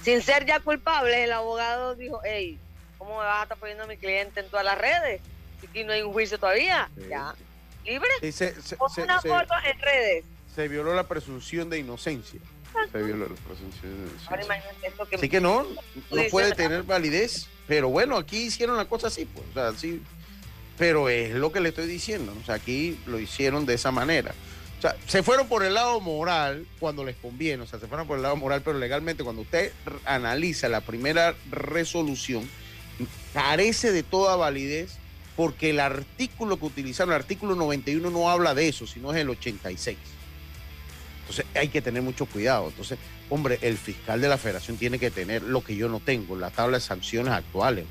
sin ser ya culpable, el abogado dijo, hey, ¿cómo me vas a estar poniendo a mi cliente en todas las redes? Aquí no hay un juicio todavía, ya. Libre. se, una foto en redes. Se violó la presunción de inocencia. Se violó la presunción de inocencia. Así que no, no puede tener validez. Pero bueno, aquí hicieron la cosa así, pues. O sea, sí. Pero es lo que le estoy diciendo. O sea, aquí lo hicieron de esa manera. O sea, se fueron por el lado moral cuando les conviene, o sea, se fueron por el lado moral, pero legalmente cuando usted analiza la primera resolución, carece de toda validez porque el artículo que utilizaron, el artículo 91 no habla de eso, sino es el 86. Entonces hay que tener mucho cuidado. Entonces, hombre, el fiscal de la federación tiene que tener lo que yo no tengo, la tabla de sanciones actuales,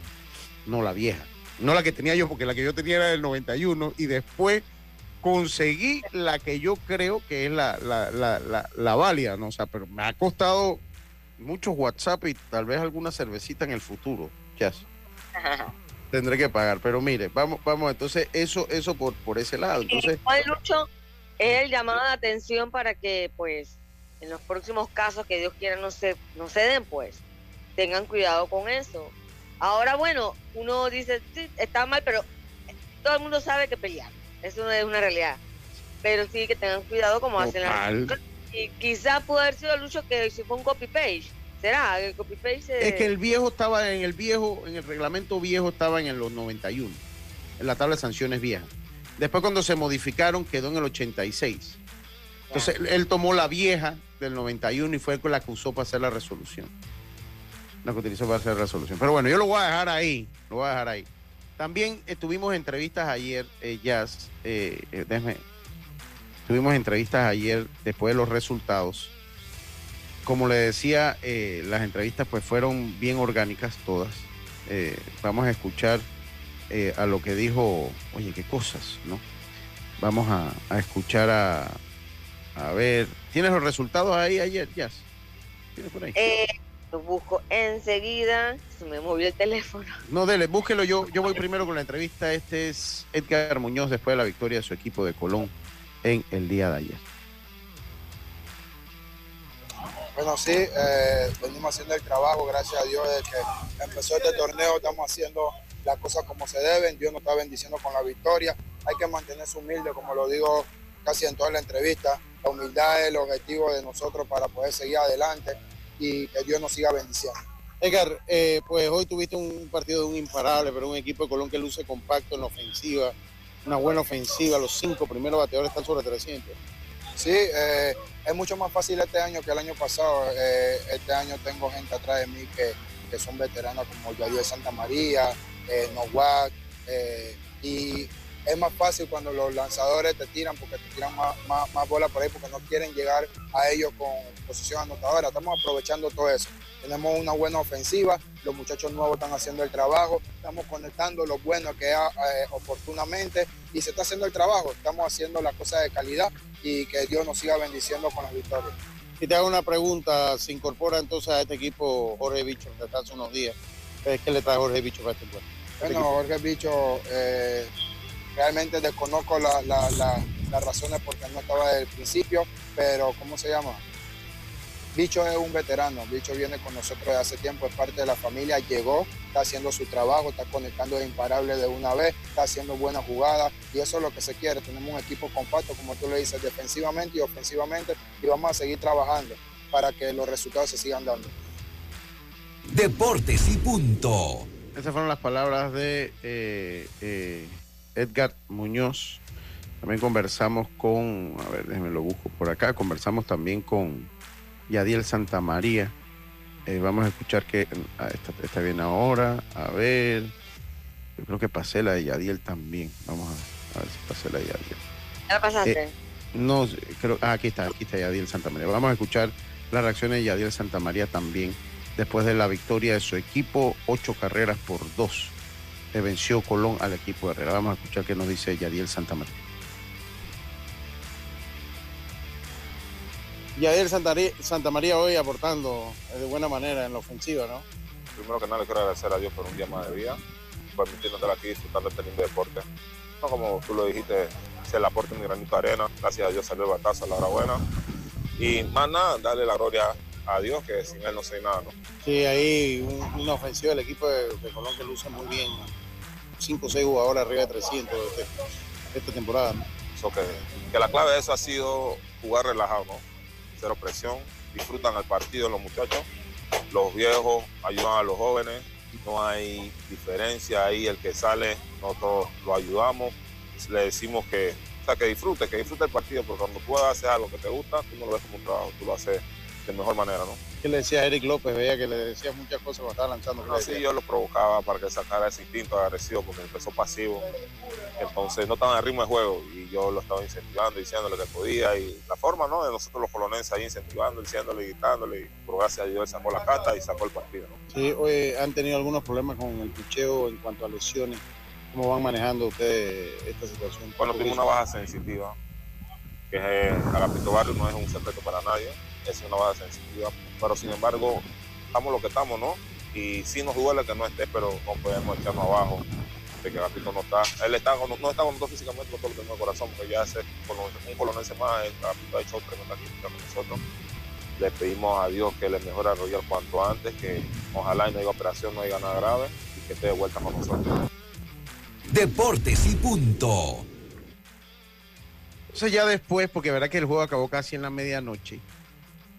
no la vieja. No la que tenía yo, porque la que yo tenía era del 91 y después conseguí la que yo creo que es la, la, válida, ¿no? O sea, pero me ha costado muchos WhatsApp y tal vez alguna cervecita en el futuro. Ya. Tendré que pagar, pero mire, vamos, vamos, entonces eso, eso por, por ese lado. Entonces, Lucho, es el llamado de atención para que, pues, en los próximos casos que Dios quiera no se, no se den, pues, tengan cuidado con eso. Ahora, bueno, uno dice, sí, está mal, pero todo el mundo sabe que pelear. Eso es una realidad. Pero sí que tengan cuidado como hacen las Y quizá pudo haber sido Lucho que si fue un copy-page. ¿Será? El copy-paste. Es que el viejo estaba en el viejo, en el reglamento viejo estaba en los 91. En la tabla de sanciones vieja. Después cuando se modificaron quedó en el 86. Entonces él tomó la vieja del 91 y fue con la que usó para hacer la resolución. La que utilizó para hacer la resolución. Pero bueno, yo lo voy a dejar ahí. Lo voy a dejar ahí. También tuvimos entrevistas ayer, eh, Jazz, eh, eh, déjame, tuvimos entrevistas ayer después de los resultados. Como le decía, eh, las entrevistas pues fueron bien orgánicas todas. vamos a escuchar a lo que dijo, oye, qué cosas, ¿no? Vamos a, escuchar a, a ver, ¿tienes los resultados ahí ayer, Jazz? ¿Tienes por ahí? Lo busco enseguida. Se me movió el teléfono. No, dele, búsquelo yo. Yo voy primero con la entrevista. Este es Edgar Muñoz después de la victoria de su equipo de Colón en el día de ayer. Bueno, sí, eh, venimos haciendo el trabajo, gracias a Dios, desde que empezó este torneo estamos haciendo las cosas como se deben, Dios nos está bendiciendo con la victoria, hay que mantenerse humilde, como lo digo casi en toda la entrevista, la humildad es el objetivo de nosotros para poder seguir adelante, y que Dios nos siga bendiciendo. Edgar, eh, pues hoy tuviste un partido de un imparable, pero un equipo de Colón que luce compacto en la ofensiva, una buena ofensiva, los cinco primeros bateadores están sobre 300. Sí, eh, es mucho más fácil este año que el año pasado. Eh, este año tengo gente atrás de mí que, que son veteranos como Yadier Santa María, eh, y es más fácil cuando los lanzadores te tiran porque te tiran más, más, bolas por ahí porque no quieren llegar a ellos con posición anotadora. Estamos aprovechando todo eso. Tenemos una buena ofensiva, los muchachos nuevos están haciendo el trabajo, estamos conectando lo bueno que hay eh, oportunamente y se está haciendo el trabajo. Estamos haciendo las cosas de calidad y que Dios nos siga bendiciendo con las victorias. Y te hago una pregunta, ¿se incorpora entonces a este equipo Jorge Bicho desde hace unos días? ¿Qué le trae Jorge Bicho para este encuentro? Bueno, Jorge Bicho, eh, realmente desconozco las razones por qué no estaba desde el principio, pero ¿cómo se llama? Bicho es un veterano, Bicho viene con nosotros desde hace tiempo, es parte de la familia, llegó, está haciendo su trabajo, está conectando de imparable de una vez, está haciendo buenas jugadas y eso es lo que se quiere. Tenemos un equipo compacto, como tú le dices, defensivamente y ofensivamente y vamos a seguir trabajando para que los resultados se sigan dando. Deportes y punto. Esas fueron las palabras de eh, eh, Edgar Muñoz. También conversamos con, a ver, déjenme lo busco por acá, conversamos también con Yadiel Santamaría. Eh, vamos a escuchar que ah, está, bien ahora. A ver, yo creo que pasé la de Yadiel también. Vamos a, ver si pasé la de Yadiel. ¿Ya pasaste? no, creo, ah, aquí está, aquí está Yadiel Santamaría. Vamos a escuchar las reacciones de Yadiel Santamaría también después de la victoria de su equipo, ocho carreras por dos. Le venció Colón al equipo de Herrera. Vamos a escuchar qué nos dice Yadiel Santamaría. Yadiel Santa María hoy aportando de buena manera en la ofensiva, ¿no? Primero que nada, le quiero agradecer a Dios por un día más de vida, permitiéndote aquí disfrutar de este lindo deporte. No, como tú lo dijiste, se le aporte un granito de arena. Gracias a Dios salió el batazo a la hora buena. Y más nada, darle la gloria a Dios, que sin él no sé nada, ¿no? Sí, ahí una ofensiva del equipo de, Colón que luce muy bien. 5 o 6 jugadores arriba de 300 de, este, esta temporada, ¿no? que, la clave de eso ha sido jugar relajado, ¿no? Cero presión, disfrutan el partido los muchachos, los viejos ayudan a los jóvenes, no hay diferencia ahí, el que sale, nosotros lo ayudamos, le decimos que, o sea, que disfrute, que disfrute el partido, porque cuando tú hacer algo que te gusta, tú no lo ves como un trabajo, tú lo haces de mejor manera, ¿no? ¿Qué le decía a Eric López? Veía que le decía muchas cosas cuando estaba lanzando. No, sí, yo lo provocaba para que sacara ese instinto agresivo porque empezó pasivo. Entonces no estaba en ritmo de juego y yo lo estaba incentivando, diciéndole que podía. Y la forma, ¿no? De nosotros los poloneses ahí incentivando, diciéndole, gritándole. Y por gracias a Dios sacó la carta y sacó el partido, ¿no? Sí, hoy han tenido algunos problemas con el picheo en cuanto a lesiones. ¿Cómo van manejando ustedes esta situación? Bueno, tuvimos una baja sensitiva, que es Agapito Barrio, no es un secreto para nadie es una base sensitiva, pero sin embargo, estamos lo que estamos, ¿no? Y sí nos duele que no esté, pero no podemos echarnos abajo de que Gapito no está. Él está no está con nosotros físicamente, con todo lo que el corazón, porque ya es un colonense más, el Gapito ha hecho tremenda crítica con nosotros. Le pedimos a Dios que le mejore a Roger cuanto antes, que ojalá no haya operación, no haya nada grave y que esté de vuelta con nosotros. Deportes y punto. Entonces ya después, porque verá que el juego acabó casi en la medianoche,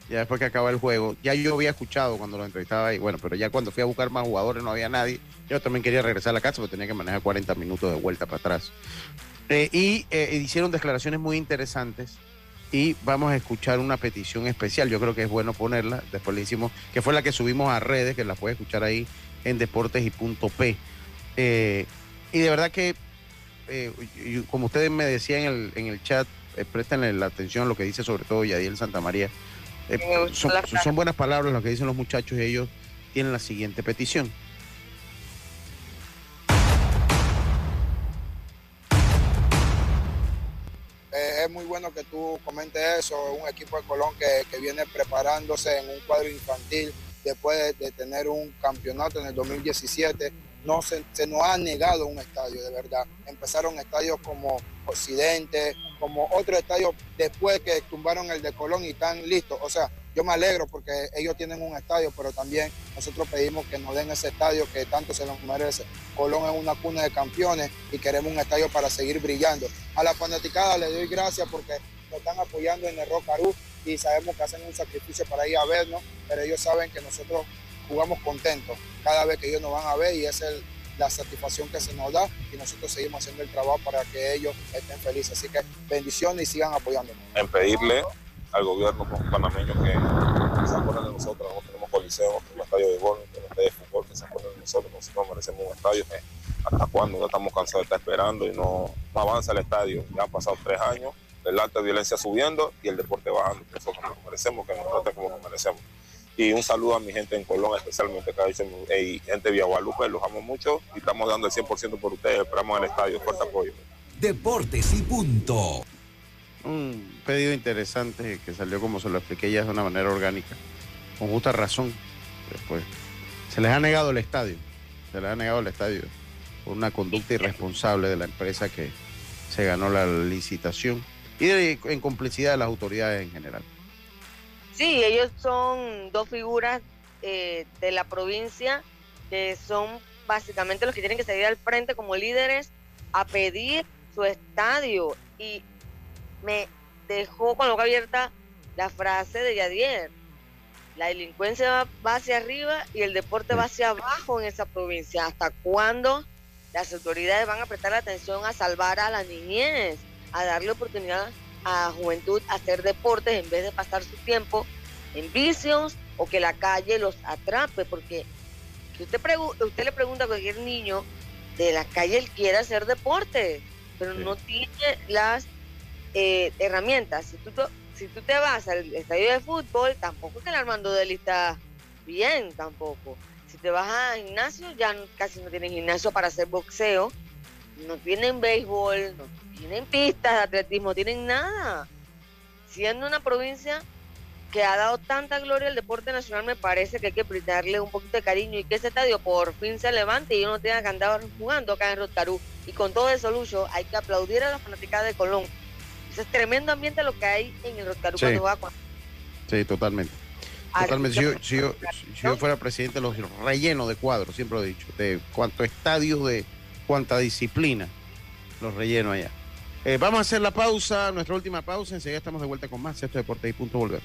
ya después que acaba el juego, ya yo había escuchado cuando lo entrevistaba ahí, bueno, pero ya cuando fui a buscar más jugadores no había nadie, yo también quería regresar a la casa porque tenía que manejar 40 minutos de vuelta para atrás. Eh, y eh, hicieron declaraciones muy interesantes y vamos a escuchar una petición especial, yo creo que es bueno ponerla, después le hicimos, que fue la que subimos a redes, que la puede escuchar ahí en deportes y punto P. Eh, y de verdad que, como ustedes me decían en el, en el chat, prestenle la atención a lo que dice sobre todo Yadiel Santamaría eh, son, buenas palabras lo que dicen los muchachos y ellos tienen la siguiente petición. Eh, es muy bueno que tú comentes eso, un equipo de Colón que, que viene preparándose en un cuadro infantil después de, tener un campeonato en el 2017. No se, nos ha negado un estadio, de verdad. Empezaron estadios como Occidente, como otro estadio después que tumbaron el de Colón y están listos. O sea, yo me alegro porque ellos tienen un estadio, pero también nosotros pedimos que nos den ese estadio que tanto se nos merece. Colón es una cuna de campeones y queremos un estadio para seguir brillando. A la fanaticada le doy gracias porque nos están apoyando en el Rock y sabemos que hacen un sacrificio para ir a vernos, pero ellos saben que nosotros jugamos contentos cada vez que ellos nos van a ver y es la satisfacción que se nos da y nosotros seguimos haciendo el trabajo para que ellos estén felices. Así que bendiciones y sigan apoyándonos. En pedirle al gobierno panameño que se acuerden de nosotros, nosotros tenemos coliseos, tenemos estadio de gol, tenemos estadio de fútbol, que se acuerden de nosotros, nosotros merecemos un estadio que hasta cuando ya estamos cansados de estar esperando y no, no avanza el estadio. Ya han pasado tres años el alto de violencia subiendo y el deporte bajando. Nosotros nos merecemos que nos traten como nos merecemos. Y un saludo a mi gente en Colón, especialmente que dicen, hey, gente de Villa Guadalupe, los amo mucho y estamos dando el 100% por ustedes. Esperamos en el estadio. Fuerte apoyo. Deportes y punto. un pedido interesante que salió como se lo expliqué ya de una manera orgánica, con justa razón. Después, se les ha negado el estadio, se les ha negado el estadio por una conducta irresponsable de la empresa que se ganó la licitación y en complicidad de las autoridades en general. Sí, ellos son dos figuras eh, de la provincia que son básicamente los que tienen que salir al frente como líderes a pedir su estadio. Y me dejó con la boca abierta la frase de Yadier. La delincuencia va hacia arriba y el deporte va hacia abajo en esa provincia. ¿Hasta cuándo las autoridades van a prestar atención a salvar a la niñez, a darle oportunidad a juventud a hacer deportes en vez de pasar su tiempo en vicios o que la calle los atrape? Porque usted, usted le pregunta a cualquier niño de la calle, él quiere hacer deporte, pero no tiene las eh, herramientas. Si tú, si tú te vas al estadio de fútbol, tampoco es que el Armando Deli está bien, tampoco. Si te vas a gimnasio, ya casi no tienen gimnasio para hacer boxeo, no tienen béisbol, no tienen pistas de atletismo, tienen nada. Siendo una provincia que ha dado tanta gloria al deporte nacional, me parece que hay que brindarle un poquito de cariño y que ese estadio por fin se levante y uno tenga que andar jugando acá en Rotarú. Y con todo eso, Lucho, hay que aplaudir a la fanáticas de Colón. Ese es tremendo ambiente lo que hay en el Rotarú cuando va Sí, totalmente. Totalmente. Si yo, si, yo, fuera presidente, los relleno de cuadros, siempre lo he dicho, de cuánto estadio, de cuánta disciplina, los relleno allá. Eh, vamos a hacer la pausa, nuestra última pausa, enseguida estamos de vuelta con más. Esto Deporte y punto, volvemos.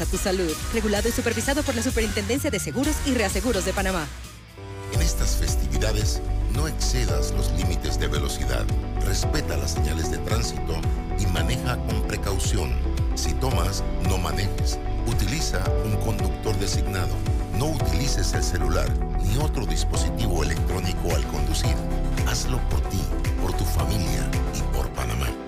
a tu salud. Regulado y supervisado por la Superintendencia de Seguros y Reaseguros de Panamá. En estas festividades, no excedas los límites de velocidad. Respeta las señales de tránsito y maneja con precaución. Si tomas, no manejes. Utiliza un conductor designado. No utilices el celular ni otro dispositivo electrónico al conducir. Hazlo por ti, por tu familia y por Panamá.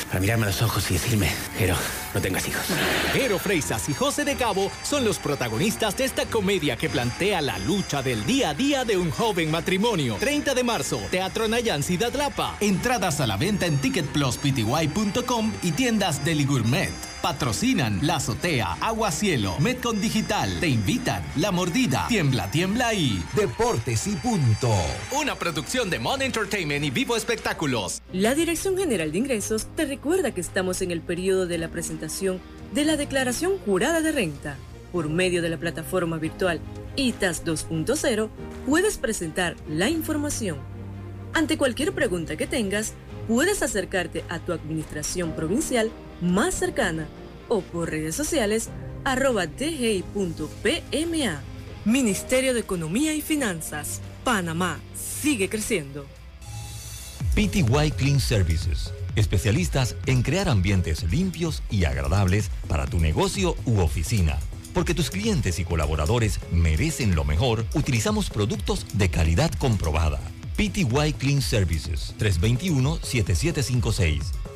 para mirarme a los ojos y decirme, Jero, no tengas hijos. Jero Freisas y José de Cabo son los protagonistas de esta comedia que plantea la lucha del día a día de un joven matrimonio. 30 de marzo, Teatro Nayan Ciudad Lapa. Entradas a la venta en ticketpluspty.com y tiendas de Gourmet. Patrocinan La Azotea, Agua Cielo, Metcon Digital. Te invitan La Mordida, Tiembla, Tiembla y Deportes y Punto. Una producción de Mon Entertainment y Vivo Espectáculos. La Dirección General de Ingresos te recuerda que estamos en el periodo de la presentación de la Declaración Jurada de Renta. Por medio de la plataforma virtual ITAS 2.0 puedes presentar la información. Ante cualquier pregunta que tengas, puedes acercarte a tu administración provincial más cercana o por redes sociales arroba dgi.pma. Ministerio de Economía y Finanzas, Panamá, sigue creciendo. PTY Clean Services, especialistas en crear ambientes limpios y agradables para tu negocio u oficina. Porque tus clientes y colaboradores merecen lo mejor, utilizamos productos de calidad comprobada. PTY Clean Services 321-7756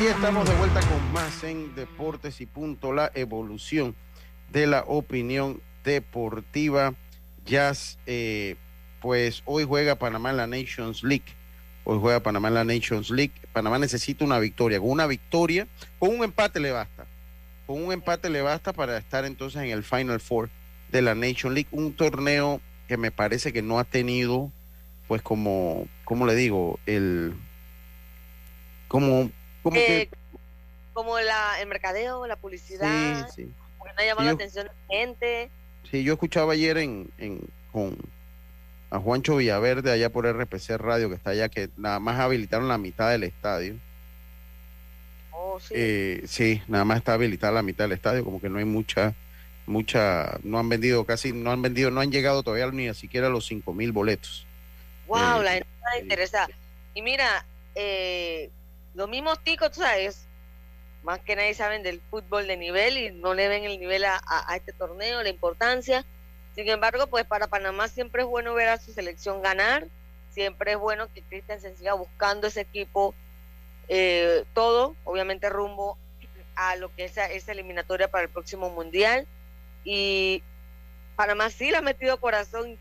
Y estamos de vuelta con más en Deportes y Punto, la evolución de la opinión deportiva. Jazz, eh, pues hoy juega Panamá en la Nations League. Hoy juega Panamá en la Nations League. Panamá necesita una victoria. Con una victoria, con un empate le basta. Con un empate le basta para estar entonces en el Final Four de la Nations League. Un torneo que me parece que no ha tenido, pues como, ¿cómo le digo? El... Como como, eh, como la, el mercadeo, la publicidad, sí, sí. porque no ha llamado la atención de la gente. Sí, yo escuchaba ayer en, en, con a Juancho Villaverde allá por RPC Radio, que está allá, que nada más habilitaron la mitad del estadio. Oh, sí. Eh, sí, nada más está habilitada la mitad del estadio, como que no hay mucha, mucha, no han vendido casi, no han vendido, no han llegado todavía ni siquiera a los cinco mil boletos. Wow, Eh, la gente está interesada. Y mira, eh, los mismos ticos, tú sabes, más que nadie saben del fútbol de nivel y no le ven el nivel a, a- este torneo, la importancia. Sin embargo, pues para Panamá siempre es bueno ver a su selección ganar, siempre es bueno que Christensen siga buscando ese equipo, eh, todo, obviamente rumbo a lo que es esa, eliminatoria para el próximo mundial. Y Panamá sí le ha metido corazón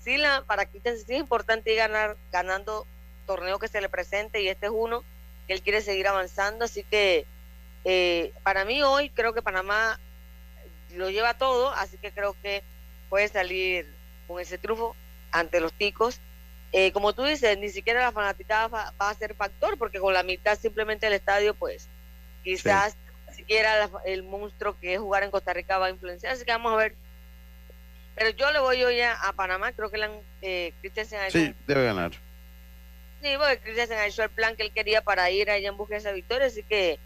sí la, para Christensen sí es importante ir ganar, ganando torneo que se le presente y este es uno que él quiere seguir avanzando, así que eh, para mí hoy creo que Panamá lo lleva todo, así que creo que puede salir con ese triunfo ante los ticos. Eh, como tú dices, ni siquiera la fanaticada va, va a ser factor, porque con la mitad simplemente del estadio, pues quizás ni siquiera la- el monstruo que es jugar en Costa Rica va a influenciar, así que vamos a ver. Pero yo le voy hoy a, a Panamá, creo que la, eh, Christensen Sí, debe ganar. Sí, porque Christensen ha hecho el plan que él quería para ir allá en busca de esa victoria, así que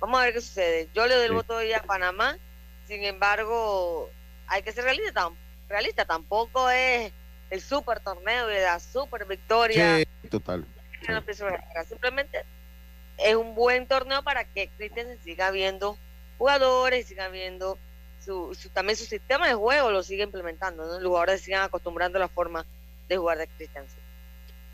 vamos a ver qué sucede. Yo le doy el Sí. voto hoy a Panamá, sin embargo, hay que ser realista, tam- realista tampoco es el super torneo y la super victoria. Sí, total. Simplemente es un buen torneo para que Christensen siga viendo jugadores, siga viendo su, su- también su sistema de juego, lo siga implementando, ¿no? los jugadores sigan acostumbrando la forma de jugar de Christensen.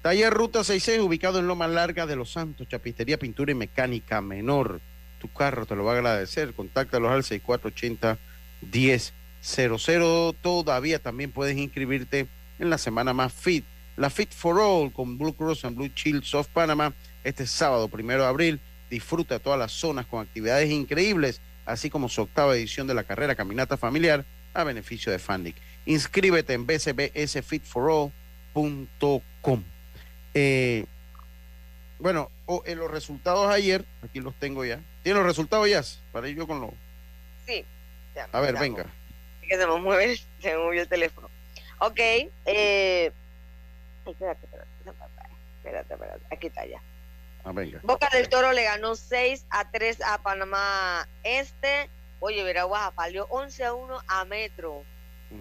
Taller Ruta 66, ubicado en Loma Larga de Los Santos, Chapistería, Pintura y Mecánica Menor. Tu carro te lo va a agradecer. Contáctalos al 6480-1000. Todavía también puedes inscribirte en la semana más fit. La Fit for All con Blue Cross and Blue Shield of Panama. Este sábado, primero de abril. Disfruta todas las zonas con actividades increíbles, así como su octava edición de la carrera Caminata Familiar a beneficio de Fandic. Inscríbete en bcbsfitforall.com. Eh, bueno, o- en los resultados ayer, aquí los tengo ya. ¿Tiene los resultados ya? Para ir yo con los. Sí. ya, A ver, ya. venga. que se me mueve, se me movió el teléfono. Ok, eh, espérate, espérate, espérate, espérate, aquí está ya. Ah, venga. Boca del Toro le ganó 6 a 3 a Panamá Este. Oye, Veraguas apaleó 11 a 1 a Metro.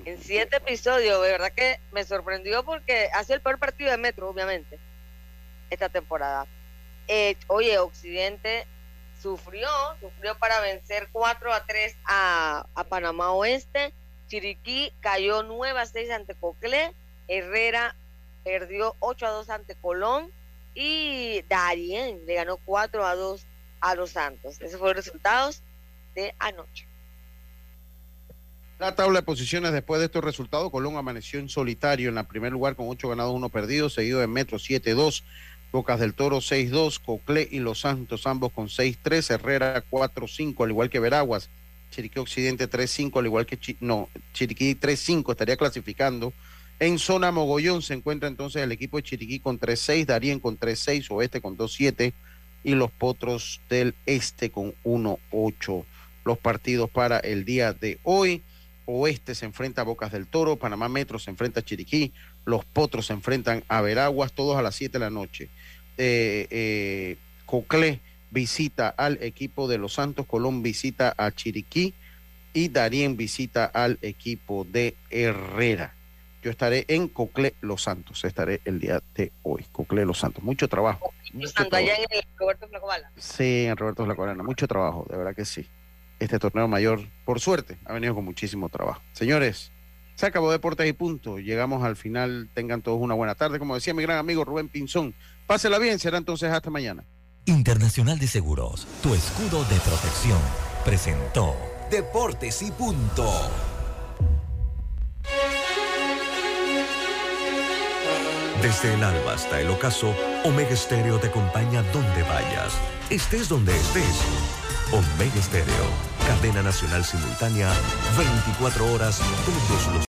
En siete episodios, de verdad que me sorprendió porque ha sido el peor partido de Metro, obviamente, esta temporada. Eh, oye, Occidente sufrió, sufrió para vencer 4 a 3 a, a Panamá Oeste. Chiriquí cayó 9 a 6 ante Coclé. Herrera perdió 8 a 2 ante Colón. Y Darien le ganó 4 a 2 a los Santos. Esos fueron los resultados de anoche. La tabla de posiciones después de estos resultados, Colón amaneció en solitario en la primer lugar con 8 ganados, 1 perdido, seguido de Metro 7-2, Bocas del Toro 6-2, Coclé y Los Santos ambos con 6-3, Herrera 4-5, al igual que Veraguas, Chiriquí Occidente 3-5, al igual que no, Chiriquí 3-5 estaría clasificando. En zona Mogollón se encuentra entonces el equipo de Chiriquí con 3-6, Darien con 3-6, Oeste con 2-7 y los Potros del Este con 1-8. Los partidos para el día de hoy. Oeste se enfrenta a Bocas del Toro, Panamá Metro se enfrenta a Chiriquí, los Potros se enfrentan a Veraguas, todos a las 7 de la noche. Eh, eh, Coclé visita al equipo de Los Santos, Colón visita a Chiriquí y Darien visita al equipo de Herrera. Yo estaré en Coclé Los Santos, estaré el día de hoy, Coclé Los Santos. Mucho trabajo. mucho Santo allá en el Roberto Flacobala. Sí, en Roberto mucho trabajo, de verdad que sí. este torneo mayor, por suerte, ha venido con muchísimo trabajo. Señores, se acabó Deportes y Punto. Llegamos al final. Tengan todos una buena tarde. Como decía mi gran amigo Rubén Pinzón, pásela bien. Será entonces hasta mañana. Internacional de Seguros, tu escudo de protección, presentó Deportes y Punto. Desde el alba hasta el ocaso, Omega Estéreo te acompaña donde vayas, estés donde estés. Omega Estéreo, cadena nacional simultánea, 24 horas todos los